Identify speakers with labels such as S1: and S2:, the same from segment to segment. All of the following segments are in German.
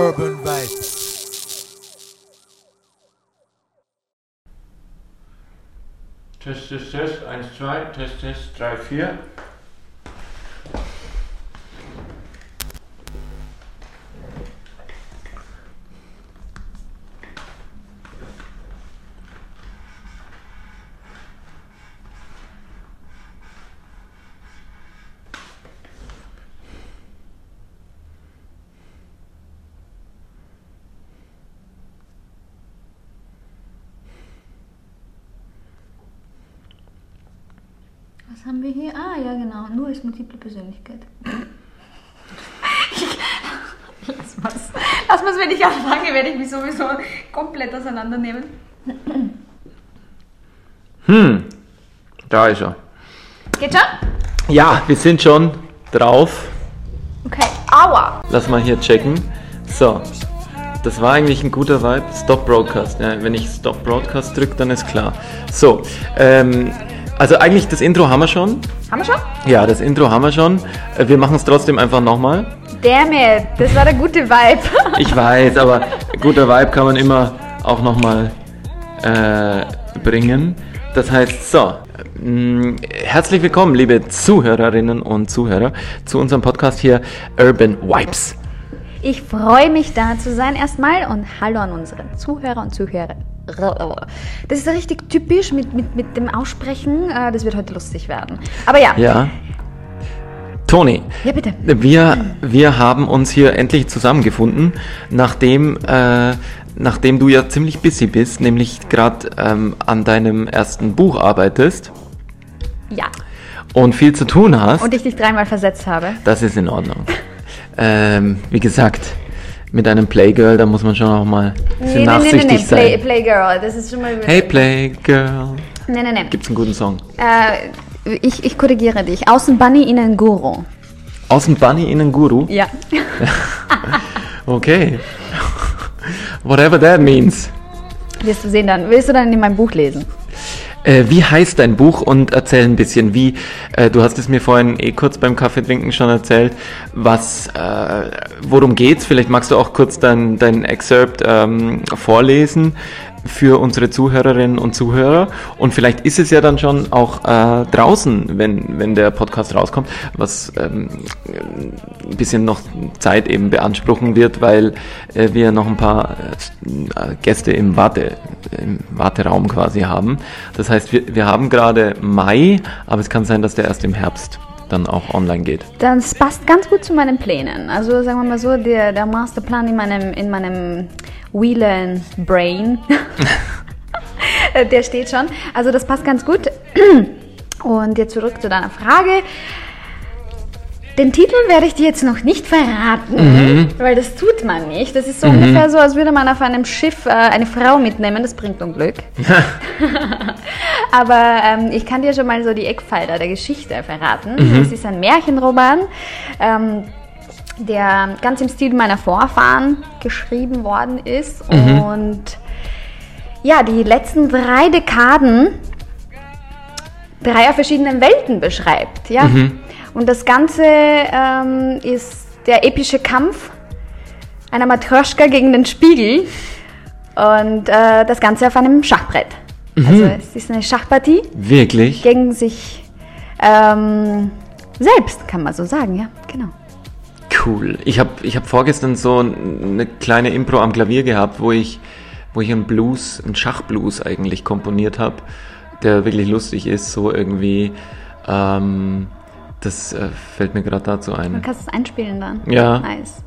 S1: Urban Vibes.
S2: Test, Test, Test, 1, 2, Test, Test, 3, 4.
S3: ist multiple Persönlichkeit. Lass mal's. Lass mal's, wenn ich anfange, werde ich mich sowieso komplett auseinandernehmen.
S2: Hm, da ist er.
S3: Geht schon?
S2: Ja, wir sind schon drauf.
S3: Okay. Aua!
S2: Lass mal hier checken. So, das war eigentlich ein guter Vibe. Stop Broadcast. Ja, wenn ich Stop Broadcast drücke, dann ist klar. So, ähm, also eigentlich das Intro haben wir schon.
S3: Haben wir schon?
S2: Ja, das Intro haben wir schon. Äh, Wir machen es trotzdem einfach nochmal.
S3: Damn it, das war der gute Vibe.
S2: Ich weiß, aber guter Vibe kann man immer auch nochmal äh, bringen. Das heißt, so, mh, herzlich willkommen, liebe Zuhörerinnen und Zuhörer, zu unserem Podcast hier Urban Vibes.
S3: Ich freue mich da zu sein erstmal und hallo an unsere Zuhörer und Zuhörer. Das ist ja richtig typisch mit, mit, mit dem Aussprechen. äh, Das wird heute lustig werden. Aber ja, ja,
S2: Ja. Toni,
S3: bitte.
S2: wir, wir haben uns hier endlich zusammengefunden, nachdem, äh, nachdem du ja ziemlich busy bist, nämlich gerade ähm, an deinem ersten Buch arbeitest
S3: Ja.
S2: und viel zu tun hast.
S3: Und ich dich dreimal versetzt habe.
S2: Das ist in Ordnung. ähm, wie gesagt, mit einem Playgirl, da muss man schon auch mal bisschen nachsichtig
S3: Play,
S2: sein.
S3: Playgirl, das ist schon mal.
S2: Hey Playgirl.
S3: Nee, nee, nee.
S2: Gibt's einen guten Song?
S3: Äh, ich, ich korrigiere dich. Außen Bunny, innen Guru.
S2: Außen Bunny, innen Guru.
S3: Ja.
S2: Okay. Whatever that means.
S3: Wirst du sehen dann. Willst du dann in meinem Buch lesen?
S2: Äh, wie heißt dein Buch? Und erzähl ein bisschen, wie, äh, du hast es mir vorhin eh kurz beim Kaffeetrinken schon erzählt, was, äh, worum geht's? Vielleicht magst du auch kurz dein, dein Excerpt ähm, vorlesen für unsere Zuhörerinnen und Zuhörer und vielleicht ist es ja dann schon auch äh, draußen, wenn, wenn der Podcast rauskommt, was ähm, ein bisschen noch Zeit eben beanspruchen wird, weil äh, wir noch ein paar äh, Gäste im Warte, im Warteraum quasi haben. Das heißt, wir, wir haben gerade Mai, aber es kann sein, dass der erst im Herbst dann auch online geht.
S3: Das passt ganz gut zu meinen Plänen. Also sagen wir mal so, der, der Masterplan in meinem, in meinem Whelan Brain, der steht schon. Also das passt ganz gut. Und jetzt zurück zu deiner Frage. Den Titel werde ich dir jetzt noch nicht verraten, weil das tut man nicht. Das ist so ungefähr so, als würde man auf einem Schiff äh, eine Frau mitnehmen. Das bringt Unglück. Aber ähm, ich kann dir schon mal so die Eckpfeiler der Geschichte verraten. Es ist ein Märchenroman, ähm, der ganz im Stil meiner Vorfahren geschrieben worden ist. Und ja, die letzten drei Dekaden dreier verschiedenen Welten beschreibt. Ja? Und das Ganze ähm, ist der epische Kampf einer Matroschka gegen den Spiegel. Und äh, das Ganze auf einem Schachbrett. Also es ist eine Schachpartie
S2: Wirklich?
S3: gegen sich ähm, selbst, kann man so sagen, ja, genau.
S2: Cool. Ich habe ich hab vorgestern so eine kleine Impro am Klavier gehabt, wo ich, wo ich einen Blues, einen Schachblues eigentlich komponiert habe, der wirklich lustig ist, so irgendwie. Ähm, das äh, fällt mir gerade dazu ein.
S3: kann es einspielen dann.
S2: Ja.
S3: Nice.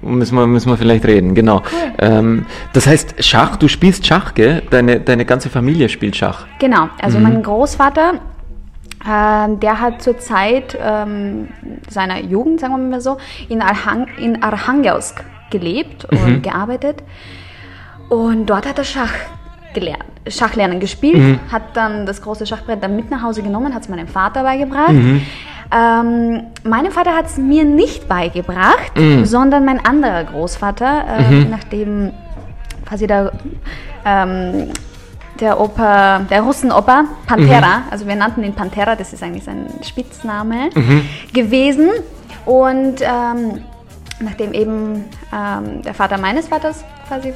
S2: Müssen wir, müssen wir vielleicht reden, genau. Ähm, das heißt, Schach, du spielst Schach, gell? Deine, deine ganze Familie spielt Schach.
S3: Genau, also mein Großvater, der hat zur Zeit ähm, seiner Jugend, sagen wir mal so, in, Arhang in Archangelsk gelebt und gearbeitet. Und dort hat er Schach gelernt, Schachlernen gespielt, hat dann das große Schachbrett dann mit nach Hause genommen, hat es meinem Vater beigebracht. Ähm, mein Vater hat es mir nicht beigebracht, sondern mein anderer Großvater, ähm, nachdem quasi der, ähm, der Oper, der Russenoper Pantera, also wir nannten ihn Pantera, das ist eigentlich sein Spitzname gewesen. Und ähm, nachdem eben ähm, der Vater meines Vaters quasi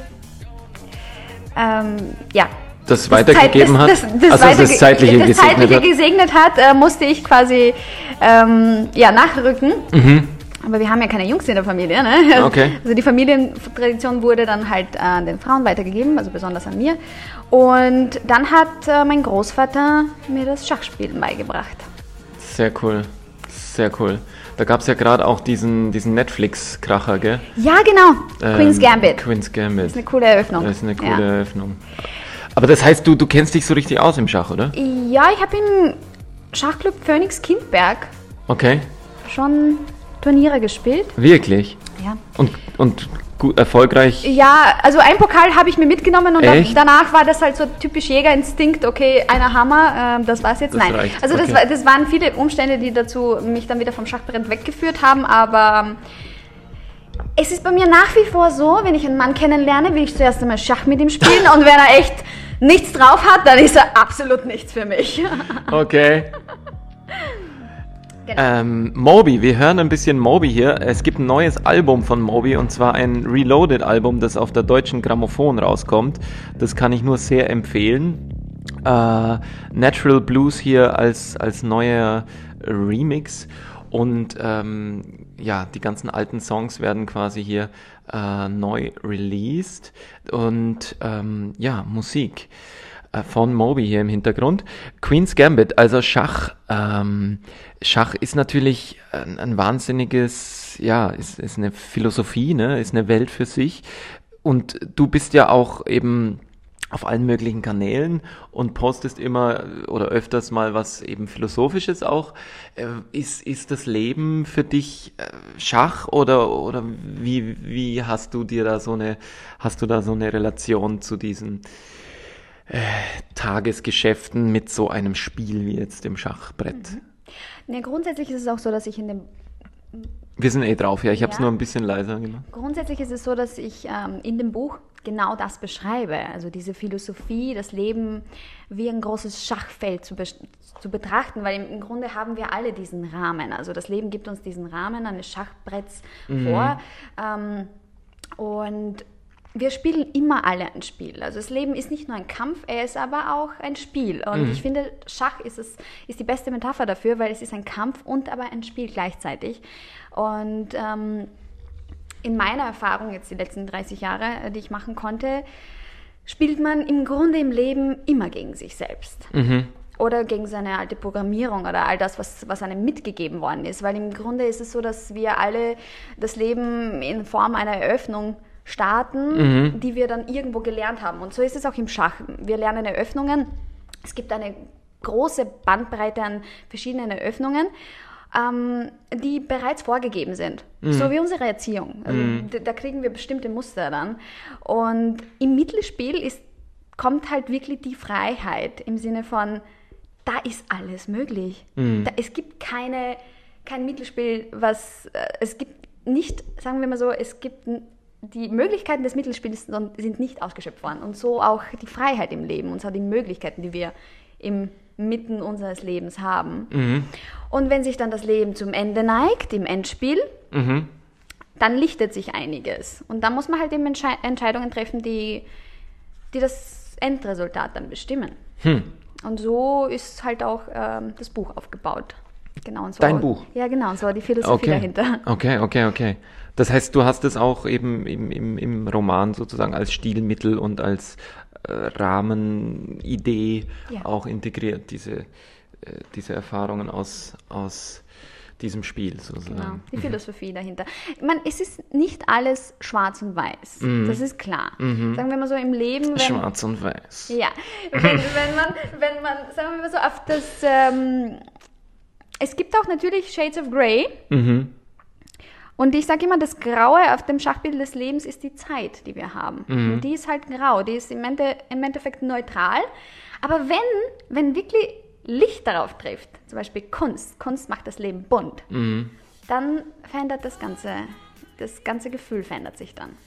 S3: ähm, ja,
S2: das, das weitergegeben Zeit, das,
S3: hat, das, das, also das zeitliche, das gesegnet, zeitliche hat. gesegnet hat, äh, musste ich quasi ähm, ja, nachrücken. Mhm. Aber wir haben ja keine Jungs in der Familie. Ne? Okay. Also die Familientradition wurde dann halt an den Frauen weitergegeben, also besonders an mir. Und dann hat äh, mein Großvater mir das Schachspielen beigebracht.
S2: Sehr cool, sehr cool. Da gab es ja gerade auch diesen, diesen Netflix-Kracher, gell?
S3: Ja, genau. Ähm, Queen's Gambit.
S2: Queen's Gambit.
S3: Das ist eine coole Eröffnung.
S2: Das ist eine coole ja. Eröffnung. Aber das heißt, du, du kennst dich so richtig aus im Schach, oder?
S3: Ja, ich habe im Schachclub Phoenix Kindberg
S2: okay.
S3: schon Turniere gespielt.
S2: Wirklich?
S3: Ja.
S2: Und, und gut, erfolgreich?
S3: Ja, also ein Pokal habe ich mir mitgenommen und Echt? danach war das halt so typisch Jägerinstinkt, okay, einer Hammer, äh, das war's jetzt. Das Nein, reicht. also okay. das, das waren viele Umstände, die dazu mich dann wieder vom Schachbrett weggeführt haben, aber ähm, es ist bei mir nach wie vor so, wenn ich einen Mann kennenlerne, will ich zuerst einmal Schach mit ihm spielen und wenn er echt nichts drauf hat, dann ist er absolut nichts für mich.
S2: Okay. Genau. Ähm, Moby, wir hören ein bisschen Moby hier. Es gibt ein neues Album von Moby und zwar ein Reloaded-Album, das auf der deutschen Grammophon rauskommt. Das kann ich nur sehr empfehlen. Äh, Natural Blues hier als, als neuer Remix und ähm, ja, die ganzen alten Songs werden quasi hier äh, neu released und ähm, ja, Musik äh, von Moby hier im Hintergrund. Queen's Gambit, also Schach. Ähm, Schach ist natürlich ein, ein wahnsinniges, ja, ist, ist eine Philosophie, ne, ist eine Welt für sich. Und du bist ja auch eben auf allen möglichen Kanälen und postest immer oder öfters mal was eben Philosophisches auch. Äh, ist, ist das Leben für dich äh, Schach oder, oder wie, wie hast du dir da so eine, hast du da so eine Relation zu diesen äh, Tagesgeschäften mit so einem Spiel wie jetzt dem Schachbrett?
S3: Mhm. Ja, grundsätzlich ist es auch so, dass ich in dem
S2: wir sind eh drauf, ja. Ich habe es nur ein bisschen leiser gemacht.
S3: Grundsätzlich ist es so, dass ich ähm, in dem Buch genau das beschreibe. Also diese Philosophie, das Leben wie ein großes Schachfeld zu, be zu betrachten, weil im, Grunde haben wir alle diesen Rahmen. Also das Leben gibt uns diesen Rahmen eines Schachbretts mhm. vor. Ähm, und wir spielen immer alle ein Spiel. Also das Leben ist nicht nur ein Kampf, er ist aber auch ein Spiel. Und mhm. ich finde, Schach ist, es, ist die beste Metapher dafür, weil es ist ein Kampf und aber ein Spiel gleichzeitig. Und ähm, in meiner Erfahrung, jetzt die letzten 30 Jahre, äh, die ich machen konnte, spielt man im Grunde im Leben immer gegen sich selbst. Mhm. Oder gegen seine alte Programmierung oder all das, was, was einem mitgegeben worden ist. Weil im Grunde ist es so, dass wir alle das Leben in Form einer Eröffnung starten, mhm. die wir dann irgendwo gelernt haben. Und so ist es auch im Schach. Wir lernen Eröffnungen. Es gibt eine große Bandbreite an verschiedenen Eröffnungen ähm, die bereits vorgegeben sind. Mhm. So wie unsere Erziehung. Also mhm. da kriegen wir bestimmte Muster dann. Und im Mittelspiel ist, kommt halt wirklich die Freiheit im Sinne von, da ist alles möglich. Mhm. Da, es gibt keine, kein Mittelspiel, was, äh, es gibt nicht, sagen wir mal so, es gibt die Möglichkeiten des Mittelspiels sind nicht ausgeschöpft worden. Und so auch die Freiheit im Leben und so die Möglichkeiten, die wir im mitten unseres Lebens haben. Mhm. Und wenn sich dann das Leben zum Ende neigt, im Endspiel, mhm. dann lichtet sich einiges. Und dann muss man halt eben Entsche Entscheidungen treffen, die, die das Endresultat dann bestimmen. Hm. Und so ist halt auch ähm, das Buch aufgebaut.
S2: Genau, und so. Dein Buch?
S3: Ja, genau, und so die Philosophie
S2: okay.
S3: dahinter.
S2: Okay, okay, okay. Das heißt, du hast es auch eben im, im, im Roman sozusagen als Stilmittel und als äh, Rahmenidee ja. auch integriert, diese, äh, diese Erfahrungen aus, aus diesem Spiel sozusagen. Genau,
S3: die mhm. Philosophie dahinter. Ich meine, es ist nicht alles schwarz und weiß, mhm. das ist klar. Mhm. Sagen wir mal so im Leben. Wenn,
S2: schwarz und weiß.
S3: Ja, wenn, wenn, man, wenn man, sagen wir mal so, auf das, ähm, es gibt auch natürlich Shades of Grey. Mhm. Und ich sage immer, das Graue auf dem Schachbild des Lebens ist die Zeit, die wir haben. Mhm. Und die ist halt grau, die ist im, Ende, im Endeffekt neutral. Aber wenn, wenn wirklich Licht darauf trifft, zum Beispiel Kunst, Kunst macht das Leben bunt, mhm. dann verändert das ganze, das ganze Gefühl verändert sich dann.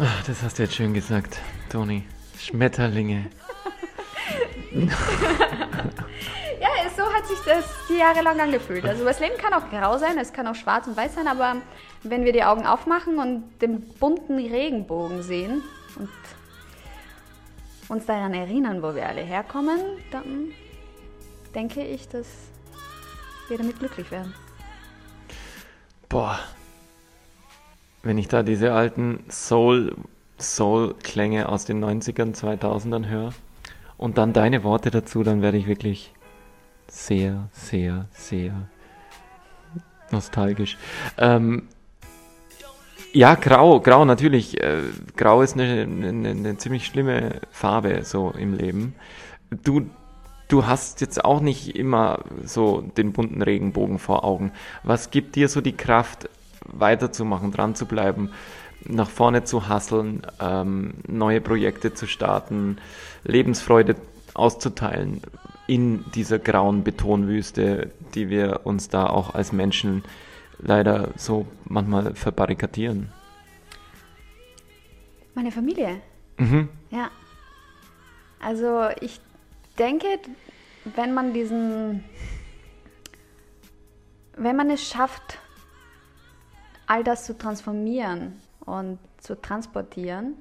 S2: Ach, das hast du jetzt schön gesagt, Toni. Schmetterlinge.
S3: ja, so hat sich das die Jahre lang angefühlt. Also das Leben kann auch grau sein, es kann auch schwarz und weiß sein, aber wenn wir die Augen aufmachen und den bunten Regenbogen sehen und uns daran erinnern, wo wir alle herkommen, dann denke ich, dass wir damit glücklich werden.
S2: Boah. Wenn ich da diese alten Soul, Soul-Klänge aus den 90ern, 2000ern höre und dann deine Worte dazu, dann werde ich wirklich sehr, sehr, sehr nostalgisch. Ähm, ja, grau, grau natürlich. Äh, grau ist eine, eine, eine, ziemlich schlimme Farbe so im Leben. Du, du hast jetzt auch nicht immer so den bunten Regenbogen vor Augen. Was gibt dir so die Kraft, weiterzumachen, dran zu bleiben, nach vorne zu hasseln, ähm, neue Projekte zu starten, Lebensfreude auszuteilen in dieser grauen Betonwüste, die wir uns da auch als Menschen leider so manchmal verbarrikadieren.
S3: Meine Familie.
S2: Mhm.
S3: Ja. Also ich denke, wenn man diesen, wenn man es schafft, all das zu transformieren und zu transportieren,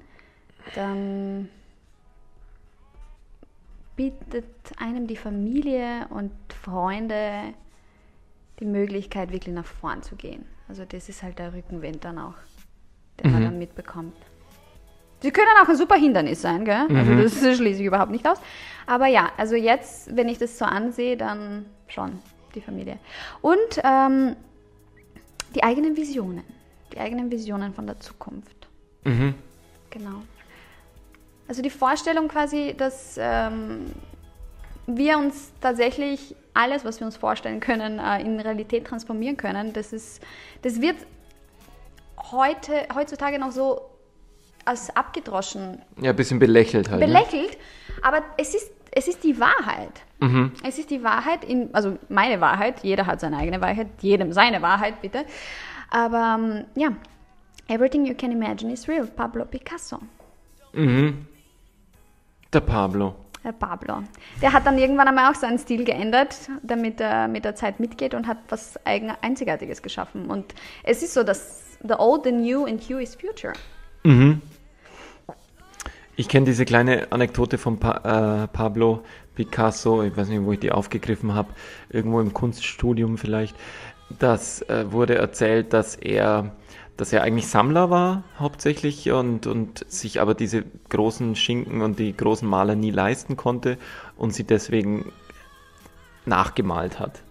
S3: dann bietet einem die Familie und Freunde die Möglichkeit, wirklich nach vorn zu gehen. Also das ist halt der Rückenwind dann auch, den mhm. man dann mitbekommt. Sie können auch ein super Hindernis sein, gell? Also mhm. Also das schließe ich überhaupt nicht aus. Aber ja, also jetzt, wenn ich das so ansehe, dann schon die Familie. Und ähm, die eigenen Visionen. Die eigenen Visionen von der Zukunft.
S2: Mhm.
S3: Genau. Also die Vorstellung quasi, dass ähm, wir uns tatsächlich alles, was wir uns vorstellen können, äh, in Realität transformieren können, das, ist, das wird heute, heutzutage noch so als abgedroschen.
S2: Ja, ein bisschen belächelt halt.
S3: Ne? Belächelt, ne? aber es ist, es ist die Wahrheit.
S2: Mhm.
S3: Es ist die Wahrheit, in, also meine Wahrheit, jeder hat seine eigene Wahrheit, jedem seine Wahrheit, bitte. Aber ähm, ja, everything you can imagine is real, Pablo Picasso.
S2: Mhm. Der Pablo.
S3: Der Pablo. Der hat dann irgendwann einmal auch seinen Stil geändert, damit er mit der Zeit mitgeht und hat was eigen Einzigartiges geschaffen. Und es ist so, dass the old, the new and you is future.
S2: Mhm. Ich kenne diese kleine Anekdote von pa äh, Pablo Picasso, ich weiß nicht, wo ich die aufgegriffen habe, irgendwo im Kunststudium vielleicht. Das äh, wurde erzählt, dass er dass er eigentlich Sammler war hauptsächlich und, und sich aber diese großen Schinken und die großen Maler nie leisten konnte und sie deswegen nachgemalt hat.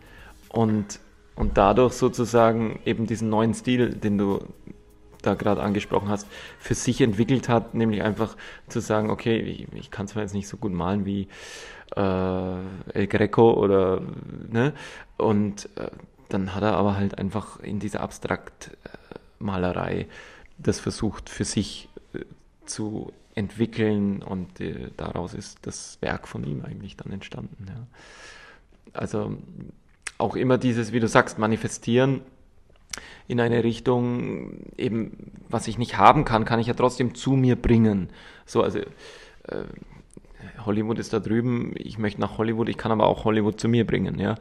S2: Und, und dadurch sozusagen eben diesen neuen Stil, den du da gerade angesprochen hast, für sich entwickelt hat, nämlich einfach zu sagen, okay, ich, ich kann zwar jetzt nicht so gut malen wie äh, El Greco oder ne, und äh, dann hat er aber halt einfach in dieser abstrakt äh, Malerei das versucht für sich äh, zu entwickeln und äh, daraus ist das Werk von ihm eigentlich dann entstanden. Ja. Also auch immer dieses, wie du sagst, manifestieren in eine Richtung, eben was ich nicht haben kann, kann ich ja trotzdem zu mir bringen. So, also äh, Hollywood ist da drüben, ich möchte nach Hollywood, ich kann aber auch Hollywood zu mir bringen, ja.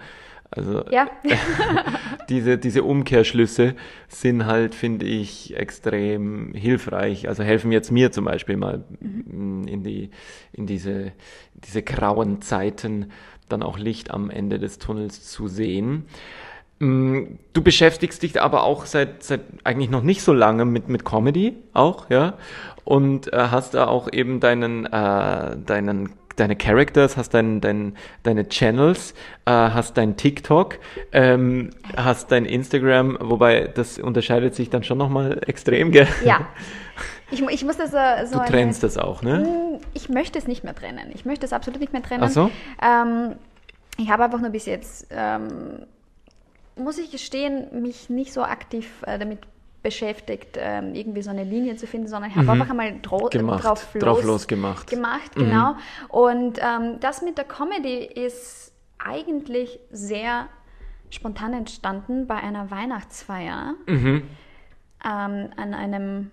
S2: Also
S3: ja.
S2: diese, diese Umkehrschlüsse sind halt, finde ich, extrem hilfreich. Also helfen jetzt mir zum Beispiel mal mhm. in, die, in diese, diese grauen Zeiten dann auch Licht am Ende des Tunnels zu sehen. Mm, du beschäftigst dich aber auch seit, seit eigentlich noch nicht so lange mit, mit Comedy auch, ja. Und äh, hast da auch eben deinen, äh, deinen deine Characters, hast dein, dein, deine Channels, äh, hast dein TikTok, ähm, hast dein Instagram, wobei das unterscheidet sich dann schon nochmal extrem, gell?
S3: Ja. Ich, ich muss das so,
S2: so Du trennst eine, das auch, ne?
S3: Hm, ich möchte es nicht mehr trennen. Ich möchte es absolut nicht mehr trennen.
S2: Ach so?
S3: Ähm, ich habe einfach nur bis jetzt, ähm, muss ich gestehen, mich nicht so aktiv äh, damit beschäftigt, ähm, irgendwie so eine Linie zu finden, sondern ich habe mhm. einfach einmal dro
S2: gemacht,
S3: drauf, los
S2: drauf losgemacht.
S3: Gemacht, mhm. genau. Und ähm, das mit der Comedy ist eigentlich sehr spontan entstanden bei einer Weihnachtsfeier
S2: mhm.
S3: ähm, an einem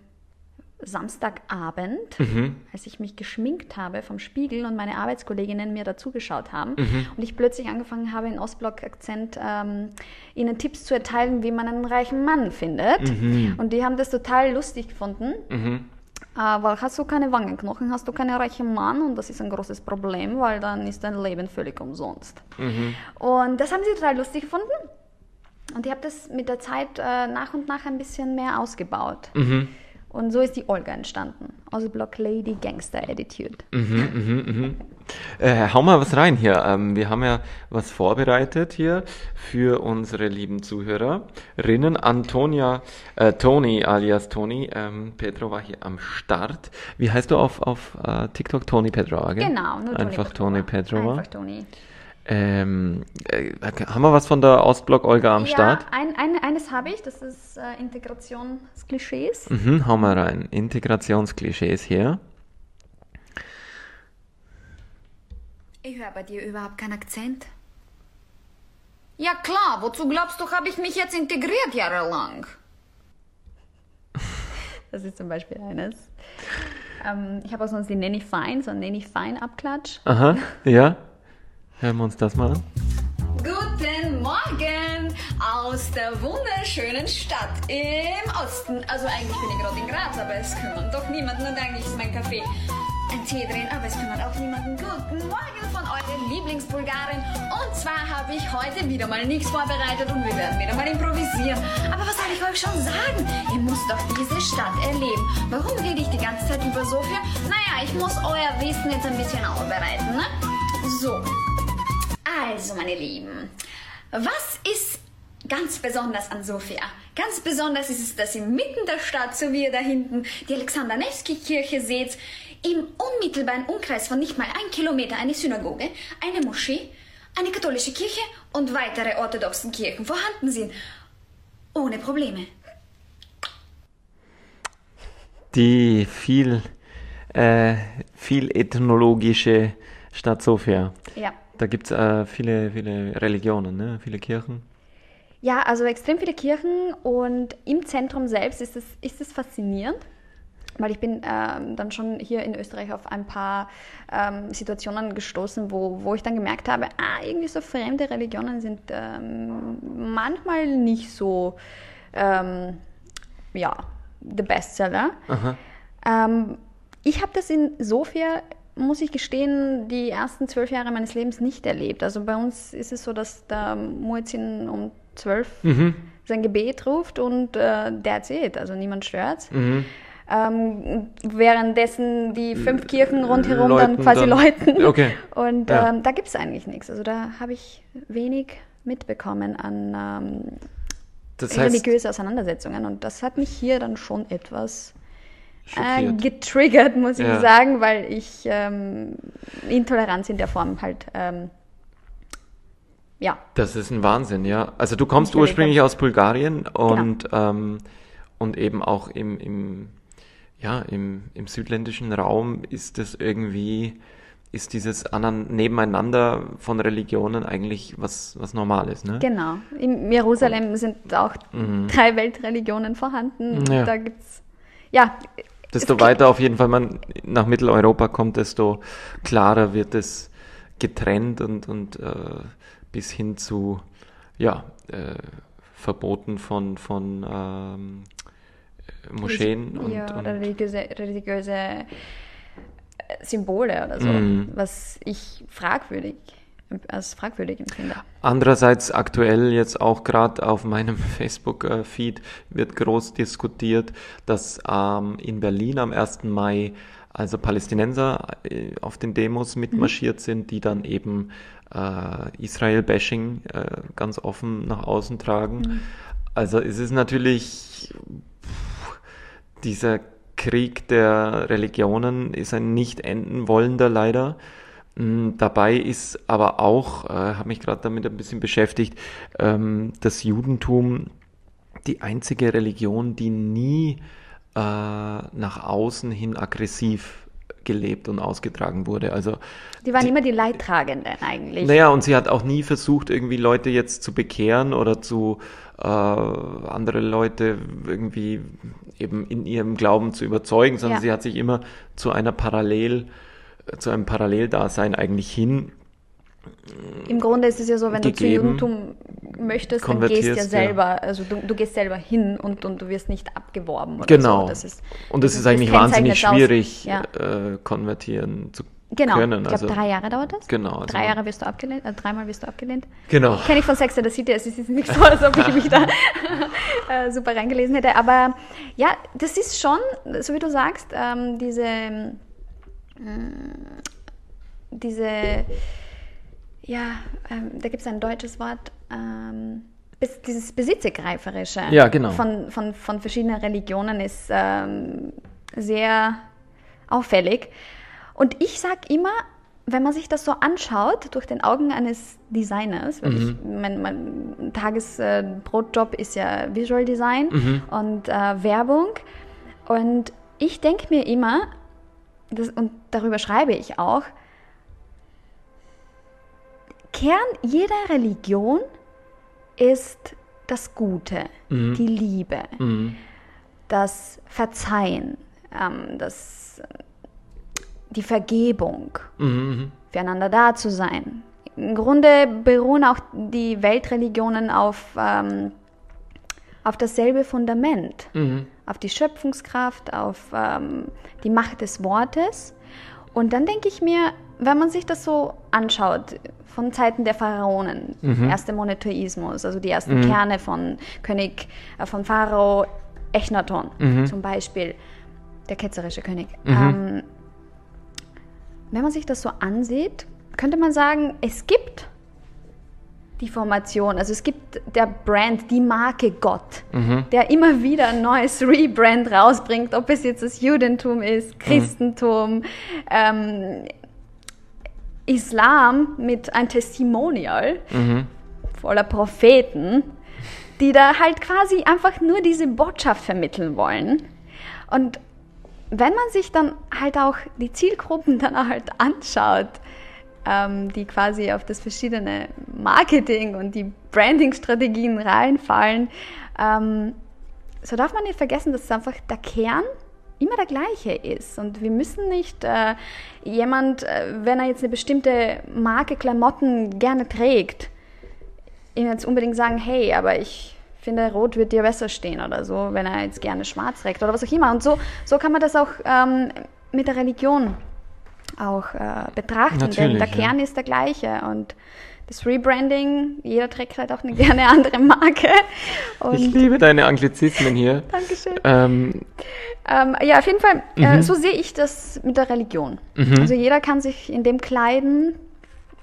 S3: Samstagabend,
S2: Mhm.
S3: als ich mich geschminkt habe vom Spiegel und meine Arbeitskolleginnen mir dazugeschaut haben
S2: Mhm.
S3: und ich plötzlich angefangen habe, in Ostblock-Akzent ähm, ihnen Tipps zu erteilen, wie man einen reichen Mann findet.
S2: Mhm.
S3: Und die haben das total lustig gefunden. Äh, weil hast du keine Wangenknochen, hast du keinen reichen Mann und das ist ein großes Problem, weil dann ist dein Leben völlig umsonst. Und das haben sie total lustig gefunden. Und ich habe das mit der Zeit äh, nach und nach ein bisschen mehr ausgebaut. Und so ist die Olga entstanden. Ostblock Lady Gangster Attitude.
S2: Äh, hau mal was rein hier. Ähm, wir haben ja was vorbereitet hier für unsere lieben Zuhörerinnen. Antonia, äh, Toni alias Toni, ähm, Pedro war hier am Start. Wie heißt du auf, auf äh, TikTok? Toni Pedroa, gell?
S3: Genau, nur Toni
S2: Einfach Toni Pedroa.
S3: Einfach Toni.
S2: Ähm, äh, haben wir was von der Ostblock Olga am
S3: ja,
S2: Start?
S3: ein, ein, eines habe ich, das ist äh, Integrationsklischees.
S2: Mhm, hau mal rein. Integrationsklischees hier.
S3: Ich höre bei dir überhaupt keinen Akzent. Ja klar, wozu glaubst du, habe ich mich jetzt integriert jahrelang? Das ist zum Beispiel eines. Ähm, ich habe auch sonst die Nanny Fine, so ein Nanny Fine Abklatsch.
S2: Aha, ja. Hören wir uns das mal an.
S3: Guten Morgen aus der wunderschönen Stadt im Osten. Also eigentlich bin ich gerade in Graz, aber es kümmert doch niemanden und eigentlich ist mein Kaffee ein Tee drin, aber es kümmert auch niemanden. Guten Morgen von eurer Lieblingsbulgarin. Und zwar habe ich heute wieder mal nichts vorbereitet und wir werden wieder mal improvisieren. Aber was soll ich euch schon sagen? Ihr müsst doch diese Stadt erleben. Warum rede ich die ganze Zeit über Sofia? Naja, ich muss euer Wissen jetzt ein bisschen aufbereiten, ne? So. Also, meine Lieben, was ist ganz besonders an Sofia? Ganz besonders ist es, dass inmitten der Stadt, so wie ihr da hinten die Alexander Nevsky-Kirche seht, im unmittelbaren Umkreis von nicht mal ein Kilometer eine Synagoge, eine Moschee, eine katholische Kirche und weitere orthodoxen Kirchen vorhanden sind. Ohne Probleme.
S2: Die viel, äh, viel ethnologische Stadt Sofia.
S3: Ja.
S2: Da gibt es äh, viele, viele Religionen, ne? viele Kirchen.
S3: Ja, also extrem viele Kirchen und im Zentrum selbst ist es, ist es faszinierend, weil ich bin ähm, dann schon hier in Österreich auf ein paar ähm, Situationen gestoßen, wo, wo ich dann gemerkt habe, ah, irgendwie so fremde Religionen sind ähm, manchmal nicht so, ähm, ja, the bestseller. Ähm, ich habe das in Sofia, muss ich gestehen, die ersten zwölf Jahre meines Lebens nicht erlebt. Also bei uns ist es so, dass der Muezzin um zwölf sein Gebet ruft und äh, that's it. Also niemand stört. Ähm, währenddessen die fünf Kirchen rundherum dann
S2: Läuten
S3: quasi
S2: dann.
S3: läuten.
S2: Okay.
S3: Und
S2: Ja.
S3: ähm, da gibt es eigentlich nichts. Also da habe ich wenig mitbekommen an ähm,
S2: Das heißt,
S3: religiöse Auseinandersetzungen. Und das hat mich hier dann schon etwas äh, getriggert, muss ich
S2: Ja.
S3: sagen, weil ich ähm, Intoleranz in der Form halt, ähm, ja,
S2: Das ist ein Wahnsinn, ja. Also du kommst ursprünglich aus Bulgarien und, ähm, und eben auch im, im, ja, im, im südländischen Raum ist das irgendwie, ist dieses anan Nebeneinander von Religionen eigentlich was, was Normales, ne?
S3: genau. In Jerusalem sind auch drei Weltreligionen vorhanden.
S2: Mhm. Ja.
S3: Da gibt's, ja,
S2: Desto
S3: es
S2: weiter auf jeden Fall man nach Mitteleuropa kommt, desto klarer wird es getrennt und, und äh, bis hin zu ja, äh, Verboten von, von ähm, äh, Moscheen und,
S3: ja,
S2: und
S3: oder religiöse, religiöse äh, Symbole oder so,
S2: Mhm.
S3: was ich fragwürdig, als fragwürdig empfinde.
S2: Andererseits aktuell jetzt auch gerade auf meinem Facebook-Feed wird groß diskutiert, dass ähm, in Berlin am 1. Mai also Palästinenser äh, auf den Demos mitmarschiert sind, die dann eben äh, Israel-Bashing äh, ganz offen nach außen tragen. Also es ist natürlich pff, dieser Krieg der Religionen ist ein nicht enden wollender leider. Mm, Dabei ist aber auch, äh, habe mich gerade damit ein bisschen beschäftigt, ähm, das Judentum die einzige Religion, die nie äh, nach außen hin aggressiv gelebt und ausgetragen wurde. Also
S3: die waren die, immer die Leidtragenden eigentlich.
S2: Naja, und sie hat auch nie versucht, irgendwie Leute jetzt zu bekehren oder zu äh, andere Leute irgendwie eben in ihrem Glauben zu überzeugen, sondern ja. sie hat sich immer zu einer Parallel, zu einem Paralleldasein eigentlich hin
S3: im Grunde ist es ja so, wenn gegeben, du zum Judentum möchtest, dann gehst du ja selber, ja. also du, du, gehst selber hin und, und du wirst nicht abgeworben.
S2: Oder genau. So. Das ist, und es ist eigentlich wahnsinnig schwierig, ja. äh, konvertieren zu
S3: genau.
S2: können.
S3: Ich glaube, also, drei Jahre dauert das.
S2: Genau. Also
S3: drei Jahre wirst du abgelehnt, äh, dreimal wirst du abgelehnt.
S2: Genau.
S3: Kenne ich von Sex the City, es ist nicht so, als ob ich mich da äh, super reingelesen hätte. Aber ja, das ist schon, so wie du sagst, ähm, diese, diese ja, ähm, da gibt es ein deutsches Wort, ähm, dieses Besitzergreiferische
S2: ja, genau.
S3: von, von, von verschiedenen Religionen ist ähm, sehr auffällig. Und ich sage immer, wenn man sich das so anschaut, durch den Augen eines Designers, weil mhm. ich, mein, mein Tagesbrotjob ist ja Visual Design mhm. und äh, Werbung. Und ich denke mir immer, das, und darüber schreibe ich auch, Kern jeder Religion ist das Gute, mhm. die Liebe, mhm. das Verzeihen, ähm, das, die Vergebung, mhm. füreinander da zu sein. Im Grunde beruhen auch die Weltreligionen auf, ähm, auf dasselbe Fundament, mhm. Auf die Schöpfungskraft, auf ähm, die Macht des Wortes. Und dann denke ich mir, wenn man sich das so anschaut, von Zeiten der Pharaonen, mhm. erste Monotheismus, also die ersten mhm. Kerne von König, äh, von Pharao Echnaton mhm. zum Beispiel, der ketzerische König. Mhm. Ähm, wenn man sich das so ansieht, könnte man sagen, es gibt die Formation, also es gibt der Brand, die Marke Gott, mhm. der immer wieder ein neues Rebrand rausbringt, ob es jetzt das Judentum ist, Christentum, mhm. ähm, Islam mit einem Testimonial mhm. voller Propheten, die da halt quasi einfach nur diese Botschaft vermitteln wollen. Und wenn man sich dann halt auch die Zielgruppen dann halt anschaut, ähm, die quasi auf das verschiedene Marketing und die Branding-Strategien reinfallen, ähm, so darf man nicht vergessen, dass es einfach der Kern immer der gleiche ist. Und wir müssen nicht äh, jemand, äh, wenn er jetzt eine bestimmte Marke Klamotten gerne trägt, ihm jetzt unbedingt sagen, hey, aber ich finde, rot wird dir besser stehen oder so, wenn er jetzt gerne schwarz trägt oder was auch immer. Und so, so kann man das auch ähm, mit der Religion auch äh, betrachten, Natürlich, denn der ja. Kern ist der gleiche. Und das Rebranding, jeder trägt halt auch eine gerne andere Marke.
S2: Und ich liebe deine Anglizismen hier.
S3: Dankeschön. Ähm, ähm, ja, auf jeden Fall, äh, mhm. so sehe ich das mit der Religion. Mhm. Also jeder kann sich in dem kleiden,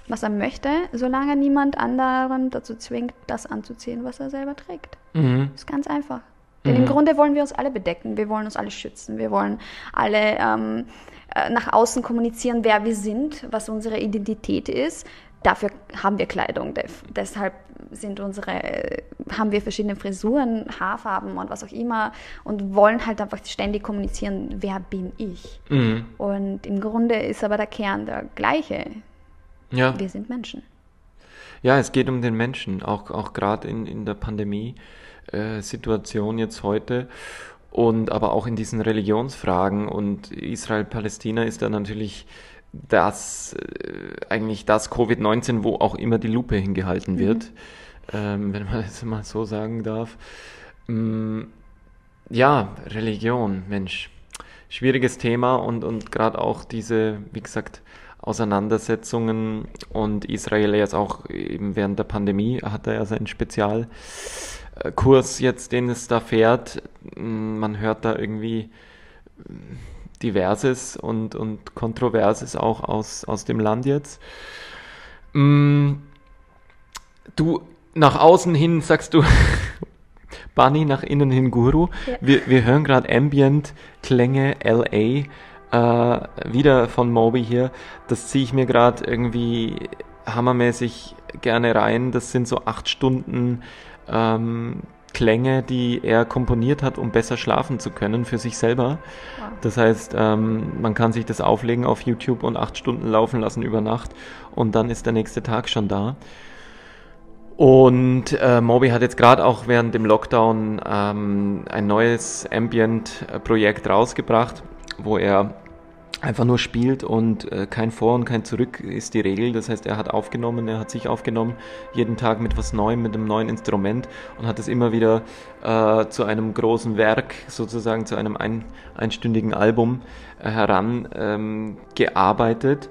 S3: was er möchte, solange niemand anderen dazu zwingt, das anzuziehen, was er selber trägt. Mhm. Das ist ganz einfach. Denn im mhm. Grunde wollen wir uns alle bedecken, wir wollen uns alle schützen, wir wollen alle ähm, äh, nach außen kommunizieren, wer wir sind, was unsere Identität ist dafür haben wir Kleidung. Deshalb sind unsere, haben wir verschiedene Frisuren, Haarfarben und was auch immer und wollen halt einfach ständig kommunizieren, wer bin ich. Mhm. Und im Grunde ist aber der Kern der gleiche. Ja. Wir sind Menschen.
S2: Ja, es geht um den Menschen, auch, auch gerade in, in der Pandemie-Situation äh, jetzt heute und aber auch in diesen Religionsfragen und Israel-Palästina ist da natürlich das äh, eigentlich das Covid-19, wo auch immer die Lupe hingehalten wird, mhm. ähm, wenn man das mal so sagen darf. Ähm, ja, Religion, Mensch, schwieriges Thema und, und gerade auch diese, wie gesagt, Auseinandersetzungen und Israel jetzt auch eben während der Pandemie hat er ja seinen Spezialkurs jetzt, den es da fährt. Man hört da irgendwie Diverses und, und Kontroverses auch aus, aus dem Land jetzt. Mm, du, nach außen hin sagst du Bunny, nach innen hin Guru. Ja. Wir, wir hören gerade Ambient-Klänge LA. Äh, wieder von Moby hier. Das ziehe ich mir gerade irgendwie hammermäßig gerne rein. Das sind so acht Stunden ähm, Klänge, die er komponiert hat, um besser schlafen zu können für sich selber. Wow. Das heißt, ähm, man kann sich das auflegen auf YouTube und acht Stunden laufen lassen über Nacht und dann ist der nächste Tag schon da. Und äh, Moby hat jetzt gerade auch während dem Lockdown ähm, ein neues Ambient-Projekt rausgebracht, wo er einfach nur spielt und äh, kein Vor und kein Zurück ist die Regel. Das heißt, er hat aufgenommen, er hat sich aufgenommen, jeden Tag mit was Neuem, mit einem neuen Instrument und hat es immer wieder äh, zu einem großen Werk, sozusagen zu einem ein, einstündigen Album äh, herangearbeitet.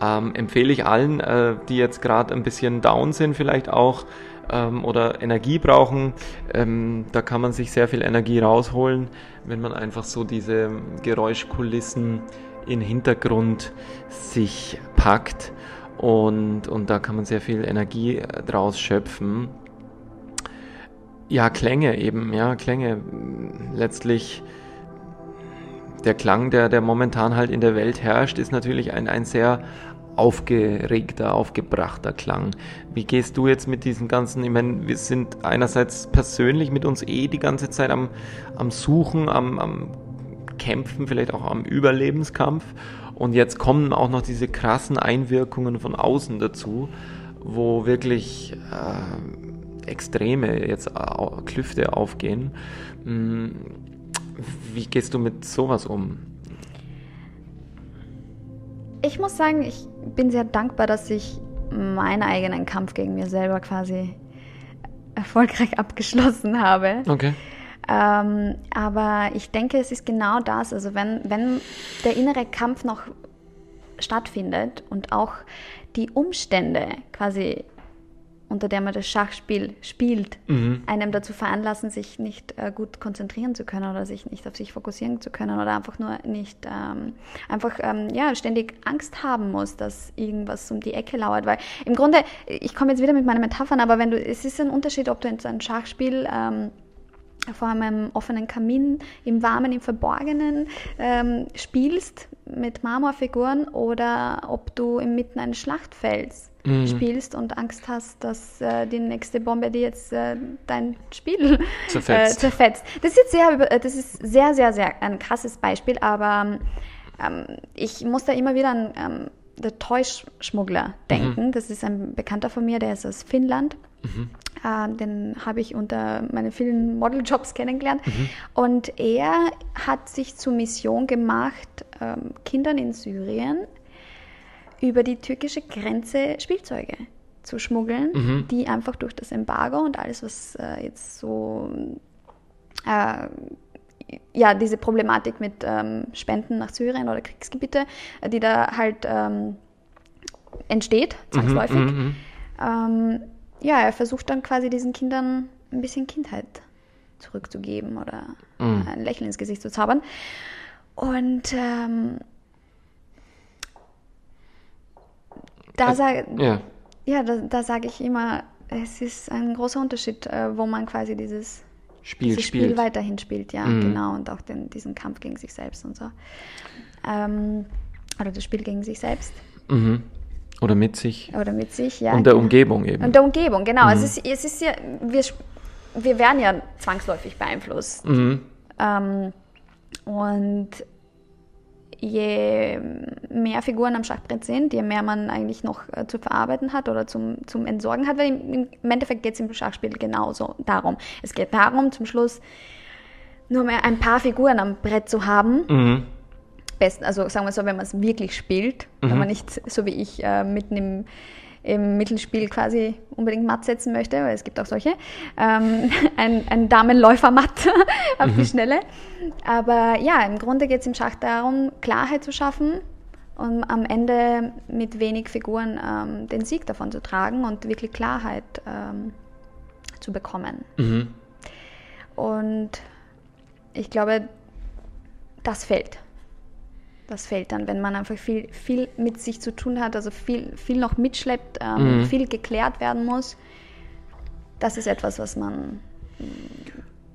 S2: Ähm, ähm, empfehle ich allen, äh, die jetzt gerade ein bisschen down sind, vielleicht auch ähm, oder Energie brauchen. Ähm, da kann man sich sehr viel Energie rausholen, wenn man einfach so diese Geräuschkulissen in Hintergrund sich packt und, und da kann man sehr viel Energie äh, draus schöpfen. Ja, Klänge eben, ja, Klänge. Letztlich der Klang, der, der momentan halt in der Welt herrscht, ist natürlich ein, ein sehr aufgeregter, aufgebrachter Klang. Wie gehst du jetzt mit diesen ganzen, ich meine, wir sind einerseits persönlich mit uns eh die ganze Zeit am, am Suchen, am, am Kämpfen, vielleicht auch am Überlebenskampf. Und jetzt kommen auch noch diese krassen Einwirkungen von außen dazu, wo wirklich äh, extreme jetzt äh, Klüfte aufgehen. Hm, wie gehst du mit sowas um?
S3: Ich muss sagen, ich bin sehr dankbar, dass ich meinen eigenen Kampf gegen mir selber quasi erfolgreich abgeschlossen habe.
S2: Okay.
S3: Ähm, aber ich denke, es ist genau das. Also wenn, wenn der innere Kampf noch stattfindet und auch die Umstände quasi unter der man das Schachspiel spielt, mhm. einem dazu veranlassen, sich nicht äh, gut konzentrieren zu können oder sich nicht auf sich fokussieren zu können oder einfach nur nicht ähm, einfach ähm, ja ständig Angst haben muss, dass irgendwas um die Ecke lauert, weil im Grunde ich komme jetzt wieder mit meinen Metaphern, aber wenn du es ist ein Unterschied, ob du jetzt ein Schachspiel ähm, vor einem offenen Kamin im Warmen, im Verborgenen ähm, spielst mit Marmorfiguren oder ob du inmitten eines Schlachtfelds mhm. spielst und Angst hast, dass äh, die nächste Bombe dir jetzt äh, dein Spiel zerfetzt. Äh, zerfetzt. Das, ist sehr, äh, das ist sehr, sehr, sehr ein krasses Beispiel, aber ähm, ich muss da immer wieder an ähm, The Toy-Schmuggler denken. Mhm. Das ist ein Bekannter von mir, der ist aus Finnland. Mhm. Äh, den habe ich unter meinen vielen Modeljobs kennengelernt. Mhm. Und er hat sich zur Mission gemacht, ähm, Kindern in Syrien über die türkische Grenze Spielzeuge zu schmuggeln, mhm. die einfach durch das Embargo und alles, was äh, jetzt so, äh, ja, diese Problematik mit ähm, Spenden nach Syrien oder Kriegsgebiete, äh, die da halt ähm, entsteht, zwangsläufig. Mhm, mhm, mhm, ähm, ja, er versucht dann quasi diesen Kindern ein bisschen Kindheit zurückzugeben oder mhm. ein Lächeln ins Gesicht zu zaubern. Und ähm, da sage ja. ja, da, da sage ich immer, es ist ein großer Unterschied, äh, wo man quasi dieses Spiel, dieses Spiel weiterhin spielt, ja, mhm. genau, und auch den, diesen Kampf gegen sich selbst und so. Ähm, oder das Spiel gegen sich selbst.
S2: Mhm. Oder mit sich.
S3: Oder mit sich, ja.
S2: Und der genau. Umgebung eben.
S3: Und der Umgebung, genau. Mhm. Es, ist, es ist ja, wir, wir werden ja zwangsläufig beeinflusst. Mhm. Ähm, und je mehr Figuren am Schachbrett sind, je mehr man eigentlich noch äh, zu verarbeiten hat oder zum, zum Entsorgen hat, weil im, im Endeffekt geht es im Schachspiel genauso darum. Es geht darum, zum Schluss nur mehr ein paar Figuren am Brett zu haben. Mhm. Besten, also sagen wir so, wenn man es wirklich spielt, mhm. wenn man nicht so wie ich äh, mitten im im Mittelspiel quasi unbedingt matt setzen möchte, weil es gibt auch solche, ähm, ein, ein Damenläufer matt auf mhm. die Schnelle. Aber ja, im Grunde geht es im Schach darum, Klarheit zu schaffen und am Ende mit wenig Figuren ähm, den Sieg davon zu tragen und wirklich Klarheit ähm, zu bekommen. Mhm. Und ich glaube, das fällt das fällt dann, wenn man einfach viel, viel mit sich zu tun hat, also viel, viel noch mitschleppt, ähm, mhm. viel geklärt werden muss. Das ist etwas, was man,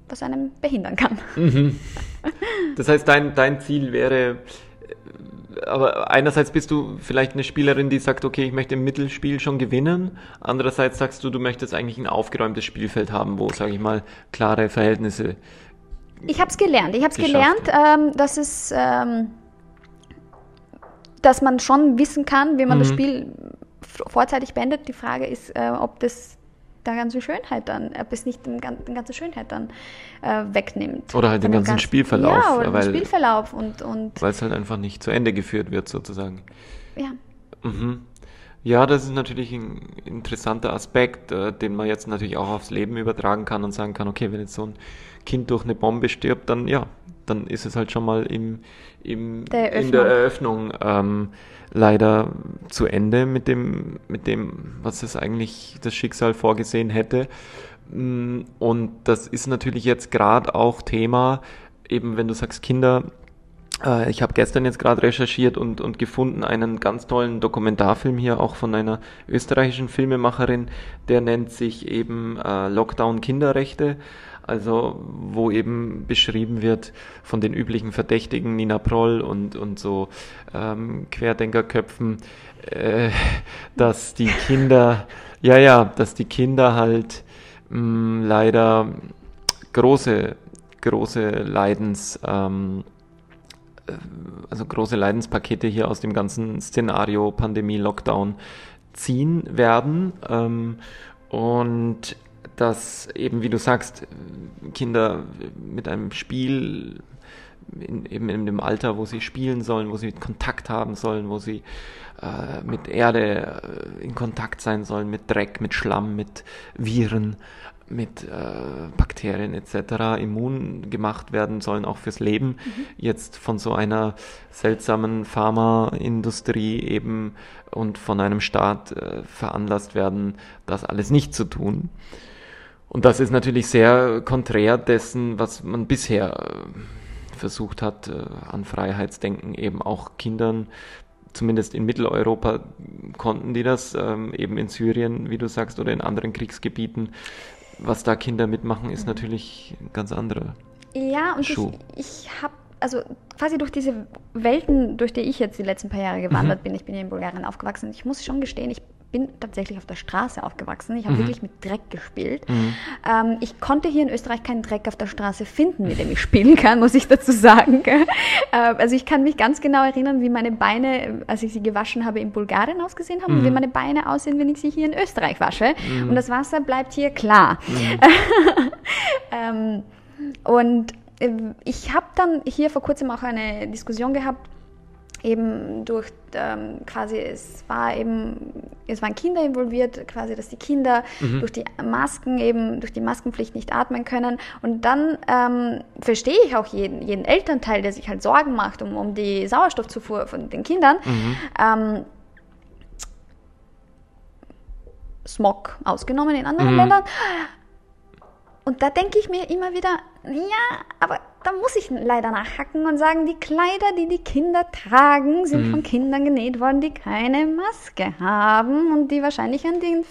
S3: was einem behindern kann. Mhm.
S2: Das heißt, dein, dein Ziel wäre, aber einerseits bist du vielleicht eine Spielerin, die sagt, okay, ich möchte im Mittelspiel schon gewinnen. Andererseits sagst du, du möchtest eigentlich ein aufgeräumtes Spielfeld haben, wo, sage ich mal, klare Verhältnisse.
S3: Ich habe es gelernt. Ich habe es gelernt, ähm, dass es, ähm, dass man schon wissen kann, wie man mhm. das Spiel vorzeitig beendet. Die Frage ist, äh, ob das der ganze Schönheit dann, ob es nicht den, die ganze Schönheit dann äh, wegnimmt.
S2: Oder halt den ganzen ganz, Spielverlauf.
S3: Ja, oder weil, den Spielverlauf und, und
S2: Weil es halt einfach nicht zu Ende geführt wird, sozusagen.
S3: Ja.
S2: Mhm. Ja, das ist natürlich ein interessanter Aspekt, äh, den man jetzt natürlich auch aufs Leben übertragen kann und sagen kann, okay, wenn jetzt so ein Kind durch eine Bombe stirbt, dann ja, dann ist es halt schon mal im, im, der in der Eröffnung ähm, leider zu Ende mit dem, mit dem, was es eigentlich das Schicksal vorgesehen hätte. Mm, und das ist natürlich jetzt gerade auch Thema, eben wenn du sagst Kinder, äh, ich habe gestern jetzt gerade recherchiert und, und gefunden einen ganz tollen Dokumentarfilm hier auch von einer österreichischen Filmemacherin, der nennt sich eben äh, Lockdown Kinderrechte also wo eben beschrieben wird von den üblichen Verdächtigen, Nina Proll und, und so ähm, Querdenkerköpfen, äh, dass die Kinder, ja, ja, dass die Kinder halt mh, mm, leider große, große Leidens, ähm, äh, also große Leidenspakete hier aus dem ganzen Szenario Pandemie, Lockdown ziehen werden. Ähm, und dass eben, wie du sagst, Kinder mit einem Spiel in, eben in dem Alter, wo sie spielen sollen, wo sie Kontakt haben sollen, wo sie äh, mit Erde äh, in Kontakt sein sollen, mit Dreck, mit Schlamm, mit Viren, mit äh, Bakterien etc. immun gemacht werden sollen, auch fürs Leben, mhm. jetzt von so einer seltsamen Pharmaindustrie eben und von einem Staat äh, veranlasst werden, das alles nicht zu tun. Und das ist natürlich sehr konträr dessen, was man bisher äh, versucht hat, äh, an Freiheitsdenken eben auch Kindern, zumindest in Mitteleuropa konnten die das, ähm, eben in Syrien, wie du sagst, oder in anderen Kriegsgebieten. Was da Kinder mitmachen, ist natürlich ein ganz anderer.
S3: Ja, und Schuh. ich, ich habe also quasi durch diese Welten, durch die ich jetzt die letzten paar Jahre gewandert mhm. bin, ich bin ja in Bulgarien aufgewachsen, ich muss schon gestehen, ich bin tatsächlich auf der Straße aufgewachsen. Ich habe mhm. wirklich mit Dreck gespielt. Mhm. Ähm, ich konnte hier in Österreich keinen Dreck auf der Straße finden, mit dem ich spielen kann, muss ich dazu sagen. äh, also ich kann mich ganz genau erinnern, wie meine Beine, als ich sie gewaschen habe, in Bulgarien ausgesehen haben mhm. und wie meine Beine aussehen, wenn ich sie hier in Österreich wasche. Mhm. Und das Wasser bleibt hier klar. Mhm. ähm, und äh, ich habe dann hier vor kurzem auch eine Diskussion gehabt eben durch ähm, quasi, es war eben, es waren Kinder involviert, quasi, dass die Kinder mhm. durch die Masken eben, durch die Maskenpflicht nicht atmen können. Und dann ähm, verstehe ich auch jeden, jeden Elternteil, der sich halt Sorgen macht um, um die Sauerstoffzufuhr von den Kindern. Mhm. Ähm, Smog ausgenommen in anderen mhm. Ländern. Und da denke ich mir immer wieder, ja, aber da muss ich leider nachhacken und sagen, die Kleider, die die Kinder tragen, sind mhm. von Kindern genäht worden, die keine Maske haben und die wahrscheinlich an den,